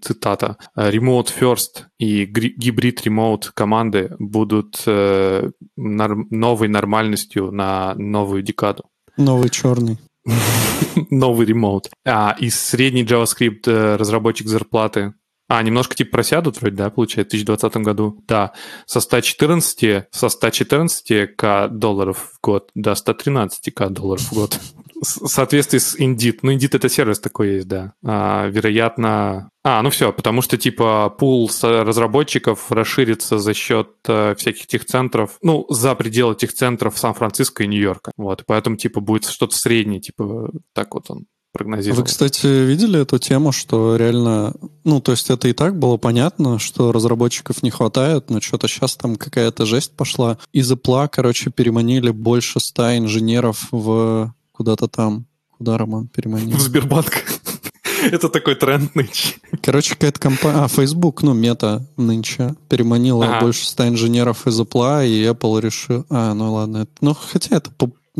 цитата. Remote first и гибрид remote команды будут нар- новой нормальностью на новую декаду. Новый черный. Новый ремоут. А, и средний JavaScript э, разработчик зарплаты а, немножко типа просядут вроде, да, получается, в 2020 году. Да, со 114, со 114к долларов в год до 113к долларов в год. В соответствии с Indeed. Ну, Indeed это сервис такой есть, да. А, вероятно... А, ну все, потому что, типа, пул разработчиков расширится за счет э, всяких техцентров, ну, за пределы техцентров Сан-Франциско и Нью-Йорка. Вот, поэтому, типа, будет что-то среднее, типа, так вот он прогнозировал. Вы, кстати, видели эту тему, что реально, ну, то есть это и так было понятно, что разработчиков не хватает, но что-то сейчас там какая-то жесть пошла. Из Apple, короче, переманили больше ста инженеров в куда-то там. Куда, Роман, переманили? В Сбербанк. Это такой тренд нынче. Короче, какая-то компания... А, Facebook, ну, мета нынче переманила ага. больше ста инженеров из Apple, и Apple решил... А, ну ладно. Ну, хотя это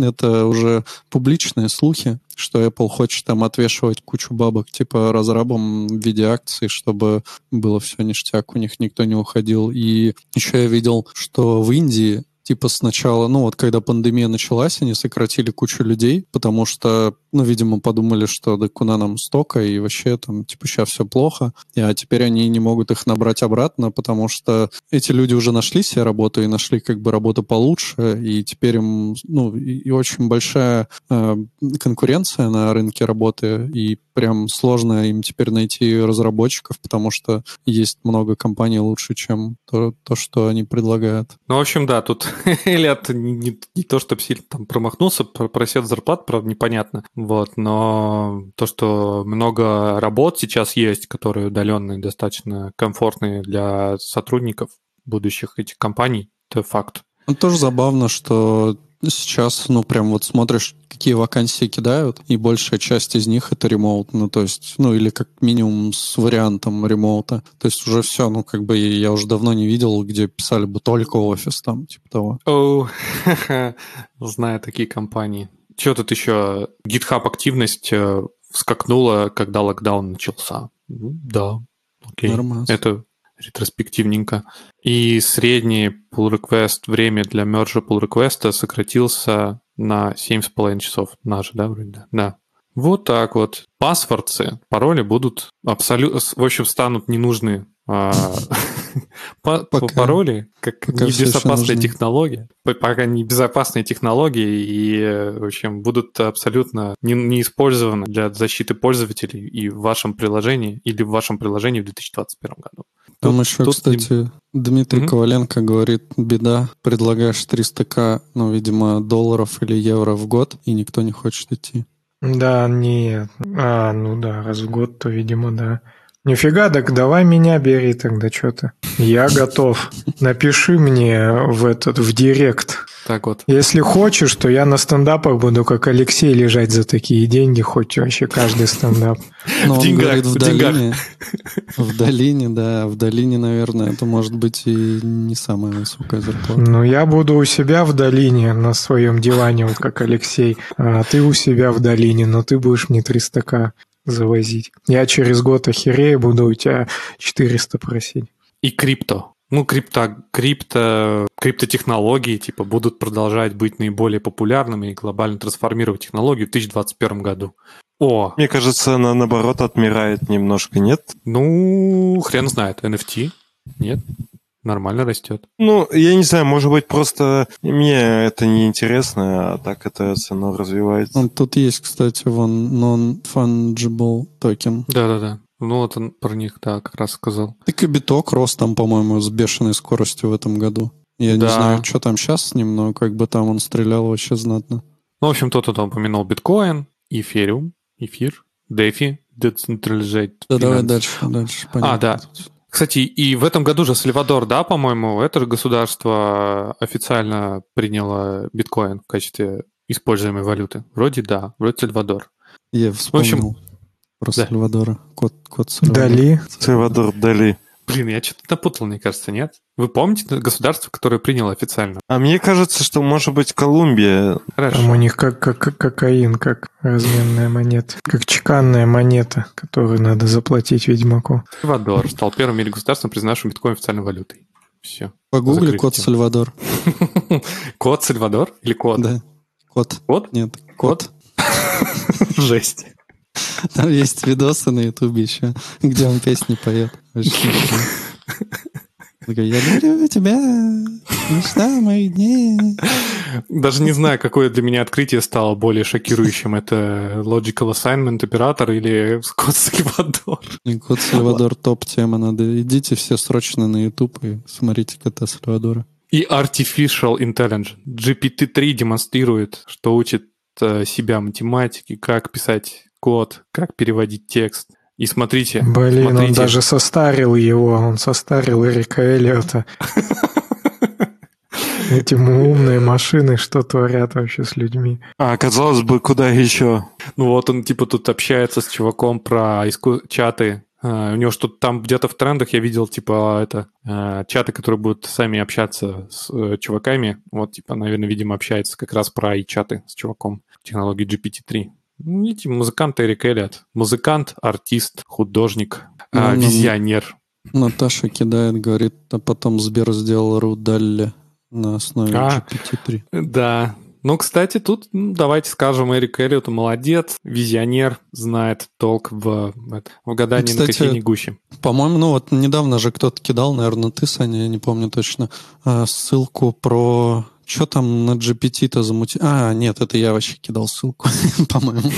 это уже публичные слухи, что Apple хочет там отвешивать кучу бабок типа разрабам в виде акций, чтобы было все ништяк, у них никто не уходил. И еще я видел, что в Индии типа сначала, ну вот когда пандемия началась, они сократили кучу людей, потому что, ну, видимо, подумали, что да куда нам столько, и вообще там, типа, сейчас все плохо, а теперь они не могут их набрать обратно, потому что эти люди уже нашли себе работу и нашли как бы работу получше, и теперь им, ну, и, и очень большая э, конкуренция на рынке работы, и прям сложно им теперь найти разработчиков, потому что есть много компаний лучше, чем то, то что они предлагают. Ну, в общем, да, тут Элиот не, не, не то, чтобы сильно там промахнулся, просед зарплат, правда, непонятно. Вот, но то, что много работ сейчас есть, которые удаленные, достаточно комфортные для сотрудников будущих этих компаний, это факт. Ну, тоже забавно, что сейчас, ну, прям вот смотришь, какие вакансии кидают, и большая часть из них это ремоут, ну, то есть, ну, или как минимум с вариантом ремоута. То есть уже все, ну, как бы я уже давно не видел, где писали бы только офис там, типа того. О, знаю такие компании. Что тут еще? GitHub активность э, вскакнула, когда локдаун начался. Да, окей. Нормально. Это ретроспективненько. И средний pull request время для мержа pull request сократился на 7,5 часов. Наш, да, вроде? Да. Вот так вот. Паспорты, пароли будут абсолютно, в общем, станут ненужны. А, пароли, как небезопасная технология, пока небезопасные технологии и, в общем, будут абсолютно не использованы для защиты пользователей и в вашем приложении или в вашем приложении в 2021 году. Там Тут- еще, тут кстати, Дмитрий Мгм. Коваленко говорит, беда, предлагаешь 300к, ну, видимо, долларов или евро в год, и никто не хочет идти. Да, нет. А, ну да, раз в год, то, видимо, да. Нифига, так давай меня бери тогда что-то. Я готов. Напиши мне в этот, в директ. Так вот. Если хочешь, то я на стендапах буду как Алексей лежать за такие деньги, хоть вообще каждый стендап. Но В он деньгах, говорит, в, в деньгах. долине, в долине, да, в долине, наверное, это может быть и не самая высокая зарплата. Ну, я буду у себя в долине на своем диване, вот как Алексей, а ты у себя в долине, но ты будешь мне 300к завозить. Я через год охерею, буду у тебя 400 просить. И крипто. Ну, крипто, крипто, криптотехнологии типа будут продолжать быть наиболее популярными и глобально трансформировать технологии в 2021 году. О, Мне кажется, она наоборот отмирает немножко, нет? ну, хрен знает, NFT? Нет, нормально растет. Ну, я не знаю, может быть, просто мне это не интересно, а так это цена развивается. Ну, Тут есть, кстати, вон non-fungible токен. Да-да-да. Ну, вот он про них, да, как раз сказал. Так и биток рос там, по-моему, с бешеной скоростью в этом году. Я не Да. знаю, что там сейчас с ним, но как бы там он стрелял вообще знатно. Ну, в общем, кто-то там упомянул биткоин, эфириум, эфир, DeFi, Decentralized Да, давай дальше, дальше. А, понятно. да. Кстати, и в этом году же Сальвадор, да, по-моему, это же государство официально приняло биткоин в качестве используемой валюты. Вроде да, вроде Сальвадор. Я вспомнил общем, про да. Сальвадора. Кот, кот Сальвадора. Дали. Сальвадор Дали. Блин, я что-то напутал, мне кажется, нет? Вы помните государство, которое приняло официально? А мне кажется, что может быть Колумбия. Там у Хорошо. них как, как, как кокаин, как разменная монета. Как чеканная монета, которую надо заплатить Ведьмаку. Сальвадор стал первым мире государством, признавшим биткоин официальной валютой. Все. Погугли кот тему. Сальвадор. Код Сальвадор или код? Да. Кот. Код? Нет, кот. Жесть. Там есть видосы на Ютубе еще, где он песни поет. Такой, я люблю тебя, мечта моих дней. Даже не знаю, какое для меня открытие стало более шокирующим. Это Logical Assignment оператор или код Сальвадор. И Кот Сальвадор топ-тема. Надо идите все срочно на Ютуб и смотрите кота Сальвадора. И Artificial Intelligence. GPT-3 демонстрирует, что учит э, себя математике, как писать код, как переводить текст. И смотрите, Блин, он смотрите. даже состарил его, он состарил Эрика Эллиота. Эти умные машины что творят вообще с людьми. А, казалось бы, куда еще? Ну вот он типа тут общается с чуваком про иску- чаты. А, у него что-то там где-то в трендах я видел, типа, это а, чаты, которые будут сами общаться с э, чуваками. Вот, типа, наверное, видимо, общается как раз про и-чаты с чуваком технологии GPT-3. Ну, Видите, музыкант Эрик Эллиот. Музыкант, артист, художник, а, Ну, ну, визионер. Наташа кидает, говорит, а потом Сбер сделал Рудалли на основе А. GPT-3. Да. Ну, кстати, тут ну, давайте скажем, Эрик Эллиот молодец, визионер, знает толк в, в гадании на Кстати, кофейне гуще. По-моему, ну вот недавно же кто-то кидал, наверное, ты, Саня, я не помню точно, а, ссылку про... Что там на GPT-то замути... А, нет, это я вообще кидал ссылку, по-моему,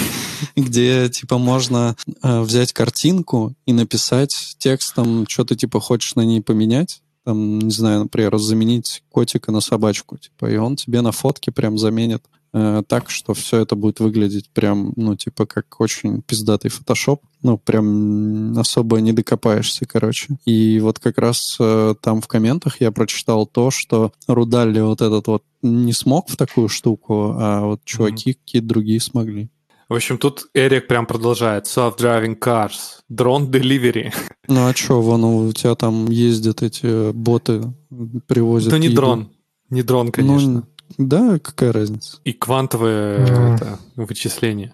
где, типа, можно а, взять картинку и написать текстом, что ты, типа, хочешь на ней поменять. Там, не знаю, например, заменить котика на собачку, типа, и он тебе на фотке прям заменит э, так, что все это будет выглядеть прям, ну, типа, как очень пиздатый фотошоп. Ну, прям особо не докопаешься, короче. И вот как раз э, там в комментах я прочитал то, что Рудалли вот этот вот не смог в такую штуку, а вот чуваки какие-то другие смогли. В общем, тут Эрик прям продолжает. Self-driving cars, drone delivery. Ну а что, вон у тебя там ездят эти боты, привозят Это не еду. дрон. Не дрон, Ну, конечно. Да, какая разница? И квантовые Ну. это, вычисления.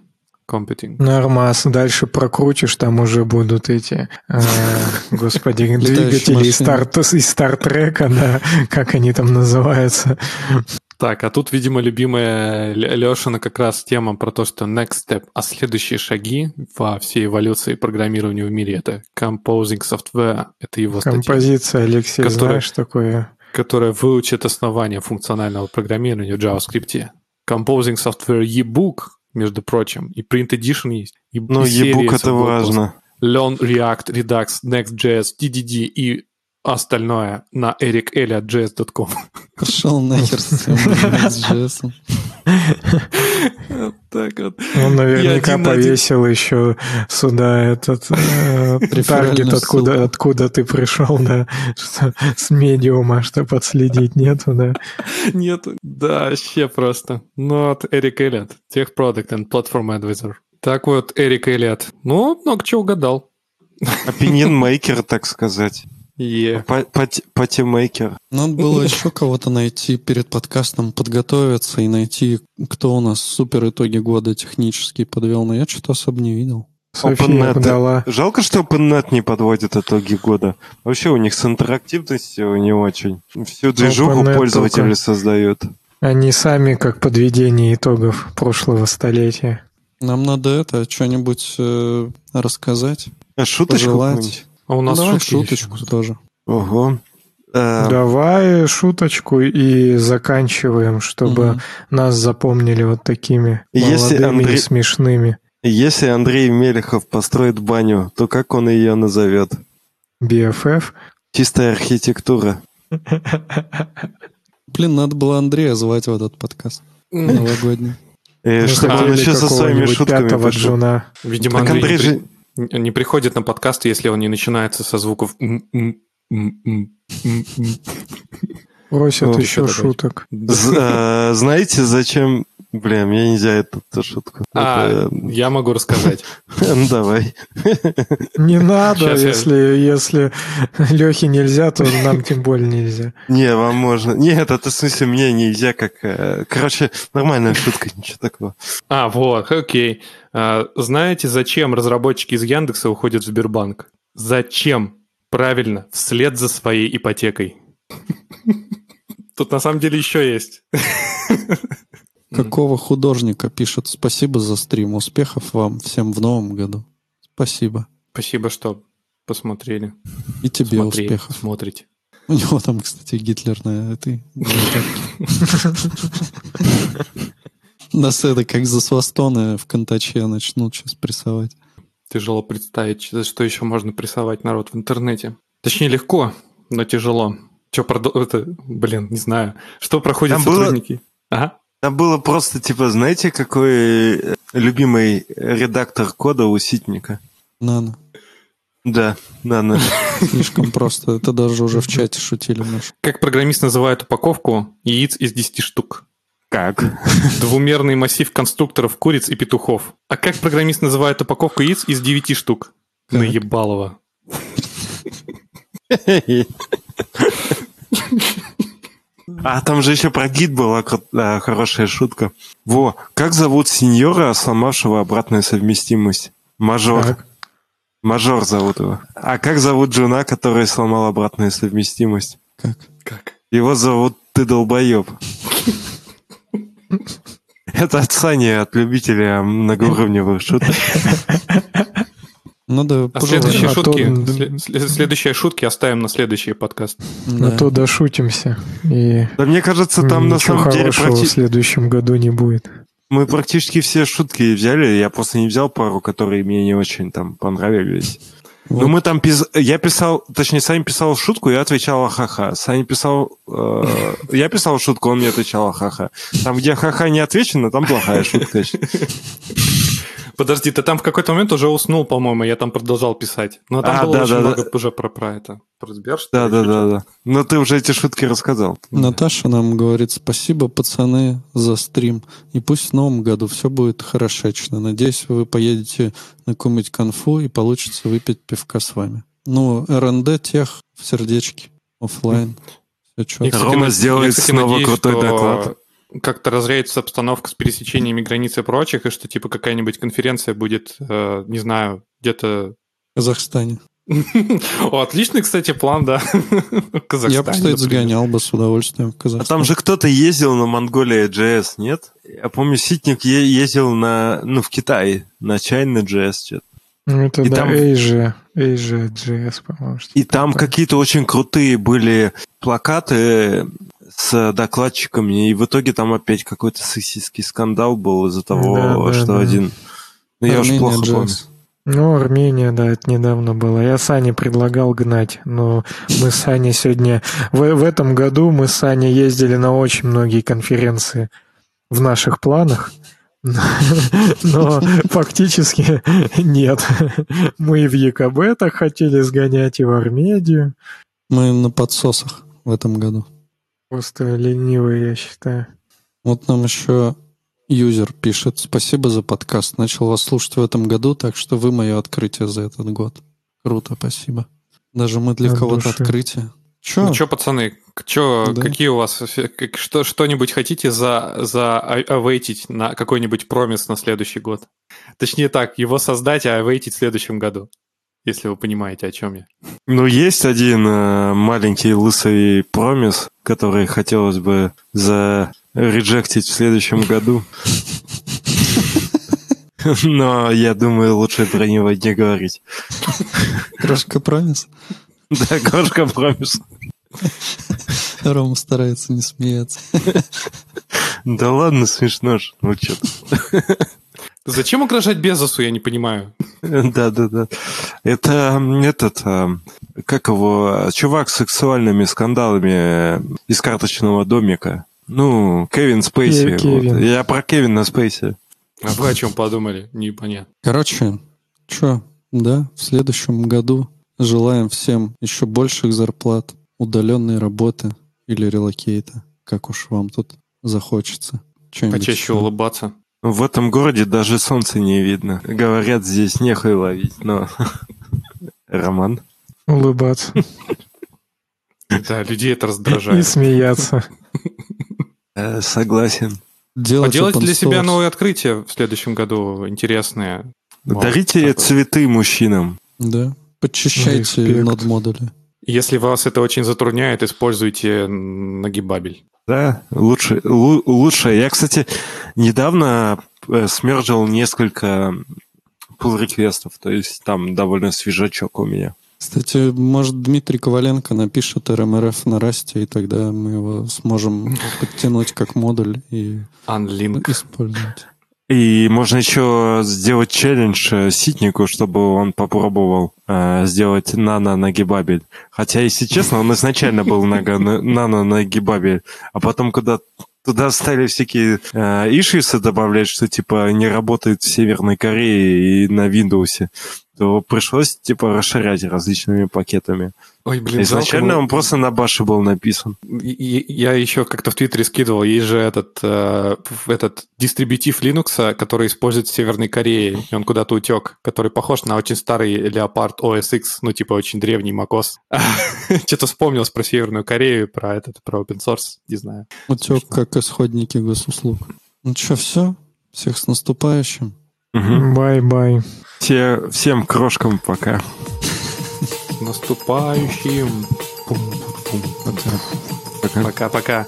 Computing. Нормас, дальше прокрутишь, там уже будут эти, э, господи, двигатели из, машины. Стар, из Стартрека, да, как они там называются. Так, а тут, видимо, любимая Лешина как раз тема про то, что next step, а следующие шаги во всей эволюции программирования в мире это composing software, это его статья. Композиция, Алексей, Которая- знаешь такое? Которая выучит основания функционального программирования в JavaScript. Composing Software e-book, между прочим, и Print Edition есть. И, Ну, и из это важно. Learn React, Redux, Next.js, TDD и остальное на ericeliot.js.com. Пошел нахер с Next.js. Так вот. Он наверняка повесил еще сюда этот э, таргет, откуда, откуда ты пришел, да, что с медиума, чтобы подследить, нету, да. Нет, да, вообще просто. Not Eric Elliott, Tech Product and Platform Advisor. Так вот, Эрик Эллиот. Ну, много чего угадал. Opinion maker, так сказать. Е. Патимейкер. Надо было еще кого-то найти перед подкастом, подготовиться и найти, кто у нас супер итоги года технические подвел. Но я что-то особо не видел. OpenNet. дала. Жалко, что OpenNet не подводит итоги года. Вообще у них с интерактивностью не очень. Всю движуху OpenNet пользователи только. создают. Они сами как подведение итогов прошлого столетия. Нам надо это, что-нибудь э, рассказать, А шуточку пожелать. А у нас Давай шуточку еще. тоже. Ого. Э, Давай шуточку и заканчиваем, чтобы Мгм. нас запомнили вот такими Если молодыми Андрей- и смешными. Если Андрей Мелехов построит баню, то как он ее назовет? BFF. Чистая архитектура. Блин, надо было Андрея звать в этот подкаст новогодний. Э, Мы чтобы он еще со своими шутками пошел. Видимо, Андрей, же... не приходит на подкаст, если он не начинается со звуков. Просят еще шуток. Э, Знаете, зачем... Бля, мне нельзя эту, эту шутку. А, Это- я могу рассказать. Ну, давай. Не надо, я- если, если Лехе нельзя, то нам тем более нельзя. Не, вам можно. Нет, это в смысле мне нельзя как... э, Короче, нормальная шутка, ничего такого. А, вот, окей. А, знаете, зачем разработчики из Яндекса уходят в Сбербанк? Зачем? Правильно, вслед за своей ипотекой. Тут на самом деле еще есть. Какого художника пишет «Спасибо за стрим, успехов вам всем в новом году». Спасибо. Спасибо, что посмотрели. И тебе Смотри, успехов. Смотрите. У него там, кстати, Гитлер на этой. Нас это как за свастоны в Контаче начнут сейчас прессовать. Тяжело представить, что еще можно прессовать народ в интернете. Точнее, легко, но тяжело. Что продол... Это, блин, не знаю. Что проходят Там было- сотрудники? Ага. Там было просто, типа, знаете, какой э, любимый редактор кода у Ситника? Нано. Да, да. Слишком просто. Это даже уже в чате шутили наш. Как программист называет упаковку яиц из 10 штук? Как? Двумерный массив конструкторов куриц и петухов. А как программист называет упаковку яиц из 9 штук? Как? Наебалово. А там же еще про гид была а, хорошая шутка. Во, как зовут сеньора, сломавшего обратную совместимость? Мажор. Так. Мажор зовут его. А как зовут жена, которая сломала обратную совместимость? Как? Как? Его зовут Ты долбоеб. Это от Сани, от любителя многоуровневых шуток. Надо А следующие а то- шутки, сле- следующие шутки оставим на следующий подкаст. А Да. то дошутимся. И Да мне кажется, там на самом деле практи- в следующем году не будет. мы практически все шутки взяли. Я просто не взял пару, которые мне не очень там понравились. Вот. Ну, мы там пис... Я писал, точнее, Саня писал шутку, я отвечал ха-ха. Саня писал... э, Я писал шутку, он мне отвечал ха-ха. Там, где ха-ха не отвечено, там плохая шутка. Подожди, ты там в какой-то момент уже уснул, по-моему, я там продолжал писать. Но там А, было да, очень да, много да. уже про, про это. Про Сбер, Да, да, да, да. Но ты уже эти шутки рассказал. Наташа нам говорит спасибо, пацаны, за стрим. И пусть в новом году все будет хорошечно. Надеюсь, вы поедете на какую-нибудь конфу и получится выпить пивка с вами. Ну, РНД тех в сердечке, оффлайн. Все Рома сделает я, кстати, снова надеюсь, крутой что доклад. Как-то разрядится обстановка с пересечениями границ и прочих, и что типа какая-нибудь конференция будет, э, не знаю, где-то В Казахстане. О, отличный, кстати, план, да. Я бы, кстати, сгонял бы с удовольствием в Казахстан. А там же кто-то ездил на Монголия JS, нет? Я помню, Ситник ездил на, ну, в Китае на China JS что-то. Ну, это и да, там... Asia, Asia JS, по-моему. И там какие-то очень крутые были плакаты с докладчиками, и в итоге там опять какой-то сексистский скандал был из-за того, да, что да. один... Ну, я уж плохо JS. помню. Ну, Армения, да, это недавно было. Я Сане предлагал гнать, но мы с Саней сегодня... В, в этом году мы с Саней ездили на очень многие конференции в наших планах. Но фактически нет. Мы и в ЕКБ так хотели сгонять, и в Армедию. Мы на подсосах в этом году. Просто ленивые, я считаю. Вот нам еще юзер пишет. Спасибо за подкаст. Начал вас слушать в этом году, так что вы мое открытие за этот год. Круто, спасибо. Даже мы для кого-то открытие. Че? Ну что, пацаны, чё, да. какие у вас, что, что-нибудь хотите за, за авейтить на какой-нибудь промис на следующий год? Точнее так, его создать, а авейтить в следующем году, если вы понимаете, о чем я. Ну, есть один э, маленький лысый промис, который хотелось бы за реджектить в следующем году. Но я думаю, лучше про него не говорить. Крошка промис? Да, крошка промис. Рома старается не смеяться. Да ладно, смешно же. Ну что Зачем угрожать Безосу, я не понимаю. Да, да, да. Это этот, а, как его, чувак с сексуальными скандалами из карточного домика. Ну, Кевин Спейси. Кевин. Вот. Я про Кевина Спейси. А вы о чем подумали? Непонятно. Короче, что, да, в следующем году желаем всем еще больших зарплат, удаленной работы или релокейта, как уж вам тут захочется. Почаще улыбаться. В этом городе даже солнца не видно. Говорят, здесь нехуй ловить, но... Роман? Улыбаться. Да, людей это раздражает. И смеяться. Э, согласен. Делать Поделайте для себя новые открытия в следующем году, интересные. Дарите цветы мужчинам. Да. Подчищайте над модули. Если вас это очень затрудняет, используйте нагибабель. Да, лучше, лучше. Я, кстати, недавно э, смержил несколько pull реквестов то есть там довольно свежачок у меня. Кстати, может, Дмитрий Коваленко напишет РМРФ на расте, и тогда мы его сможем подтянуть как модуль и Unlink. использовать. И можно еще сделать челлендж э, Ситнику, чтобы он попробовал э, сделать нано-нагибабель. Хотя, если честно, он изначально был нано-нагибабель, а потом, когда туда стали всякие э, ишисы добавлять, что типа не работает в Северной Корее и на Windows, то пришлось типа расширять различными пакетами. Ой, блин, Изначально жалко, он просто на баше был написан. Я еще как-то в Твиттере скидывал, есть же этот, э, этот дистрибутив Linux, который использует в Северной Корее, и он куда-то утек, который похож на очень старый Leopard OS X, ну типа очень древний macOS. Что-то вспомнилось про Северную Корею, про этот, про open source, не знаю. Утек как исходники госуслуг. Ну что, все? Всех с наступающим. Bye-bye. Все, всем крошкам пока наступающим. Пока-пока.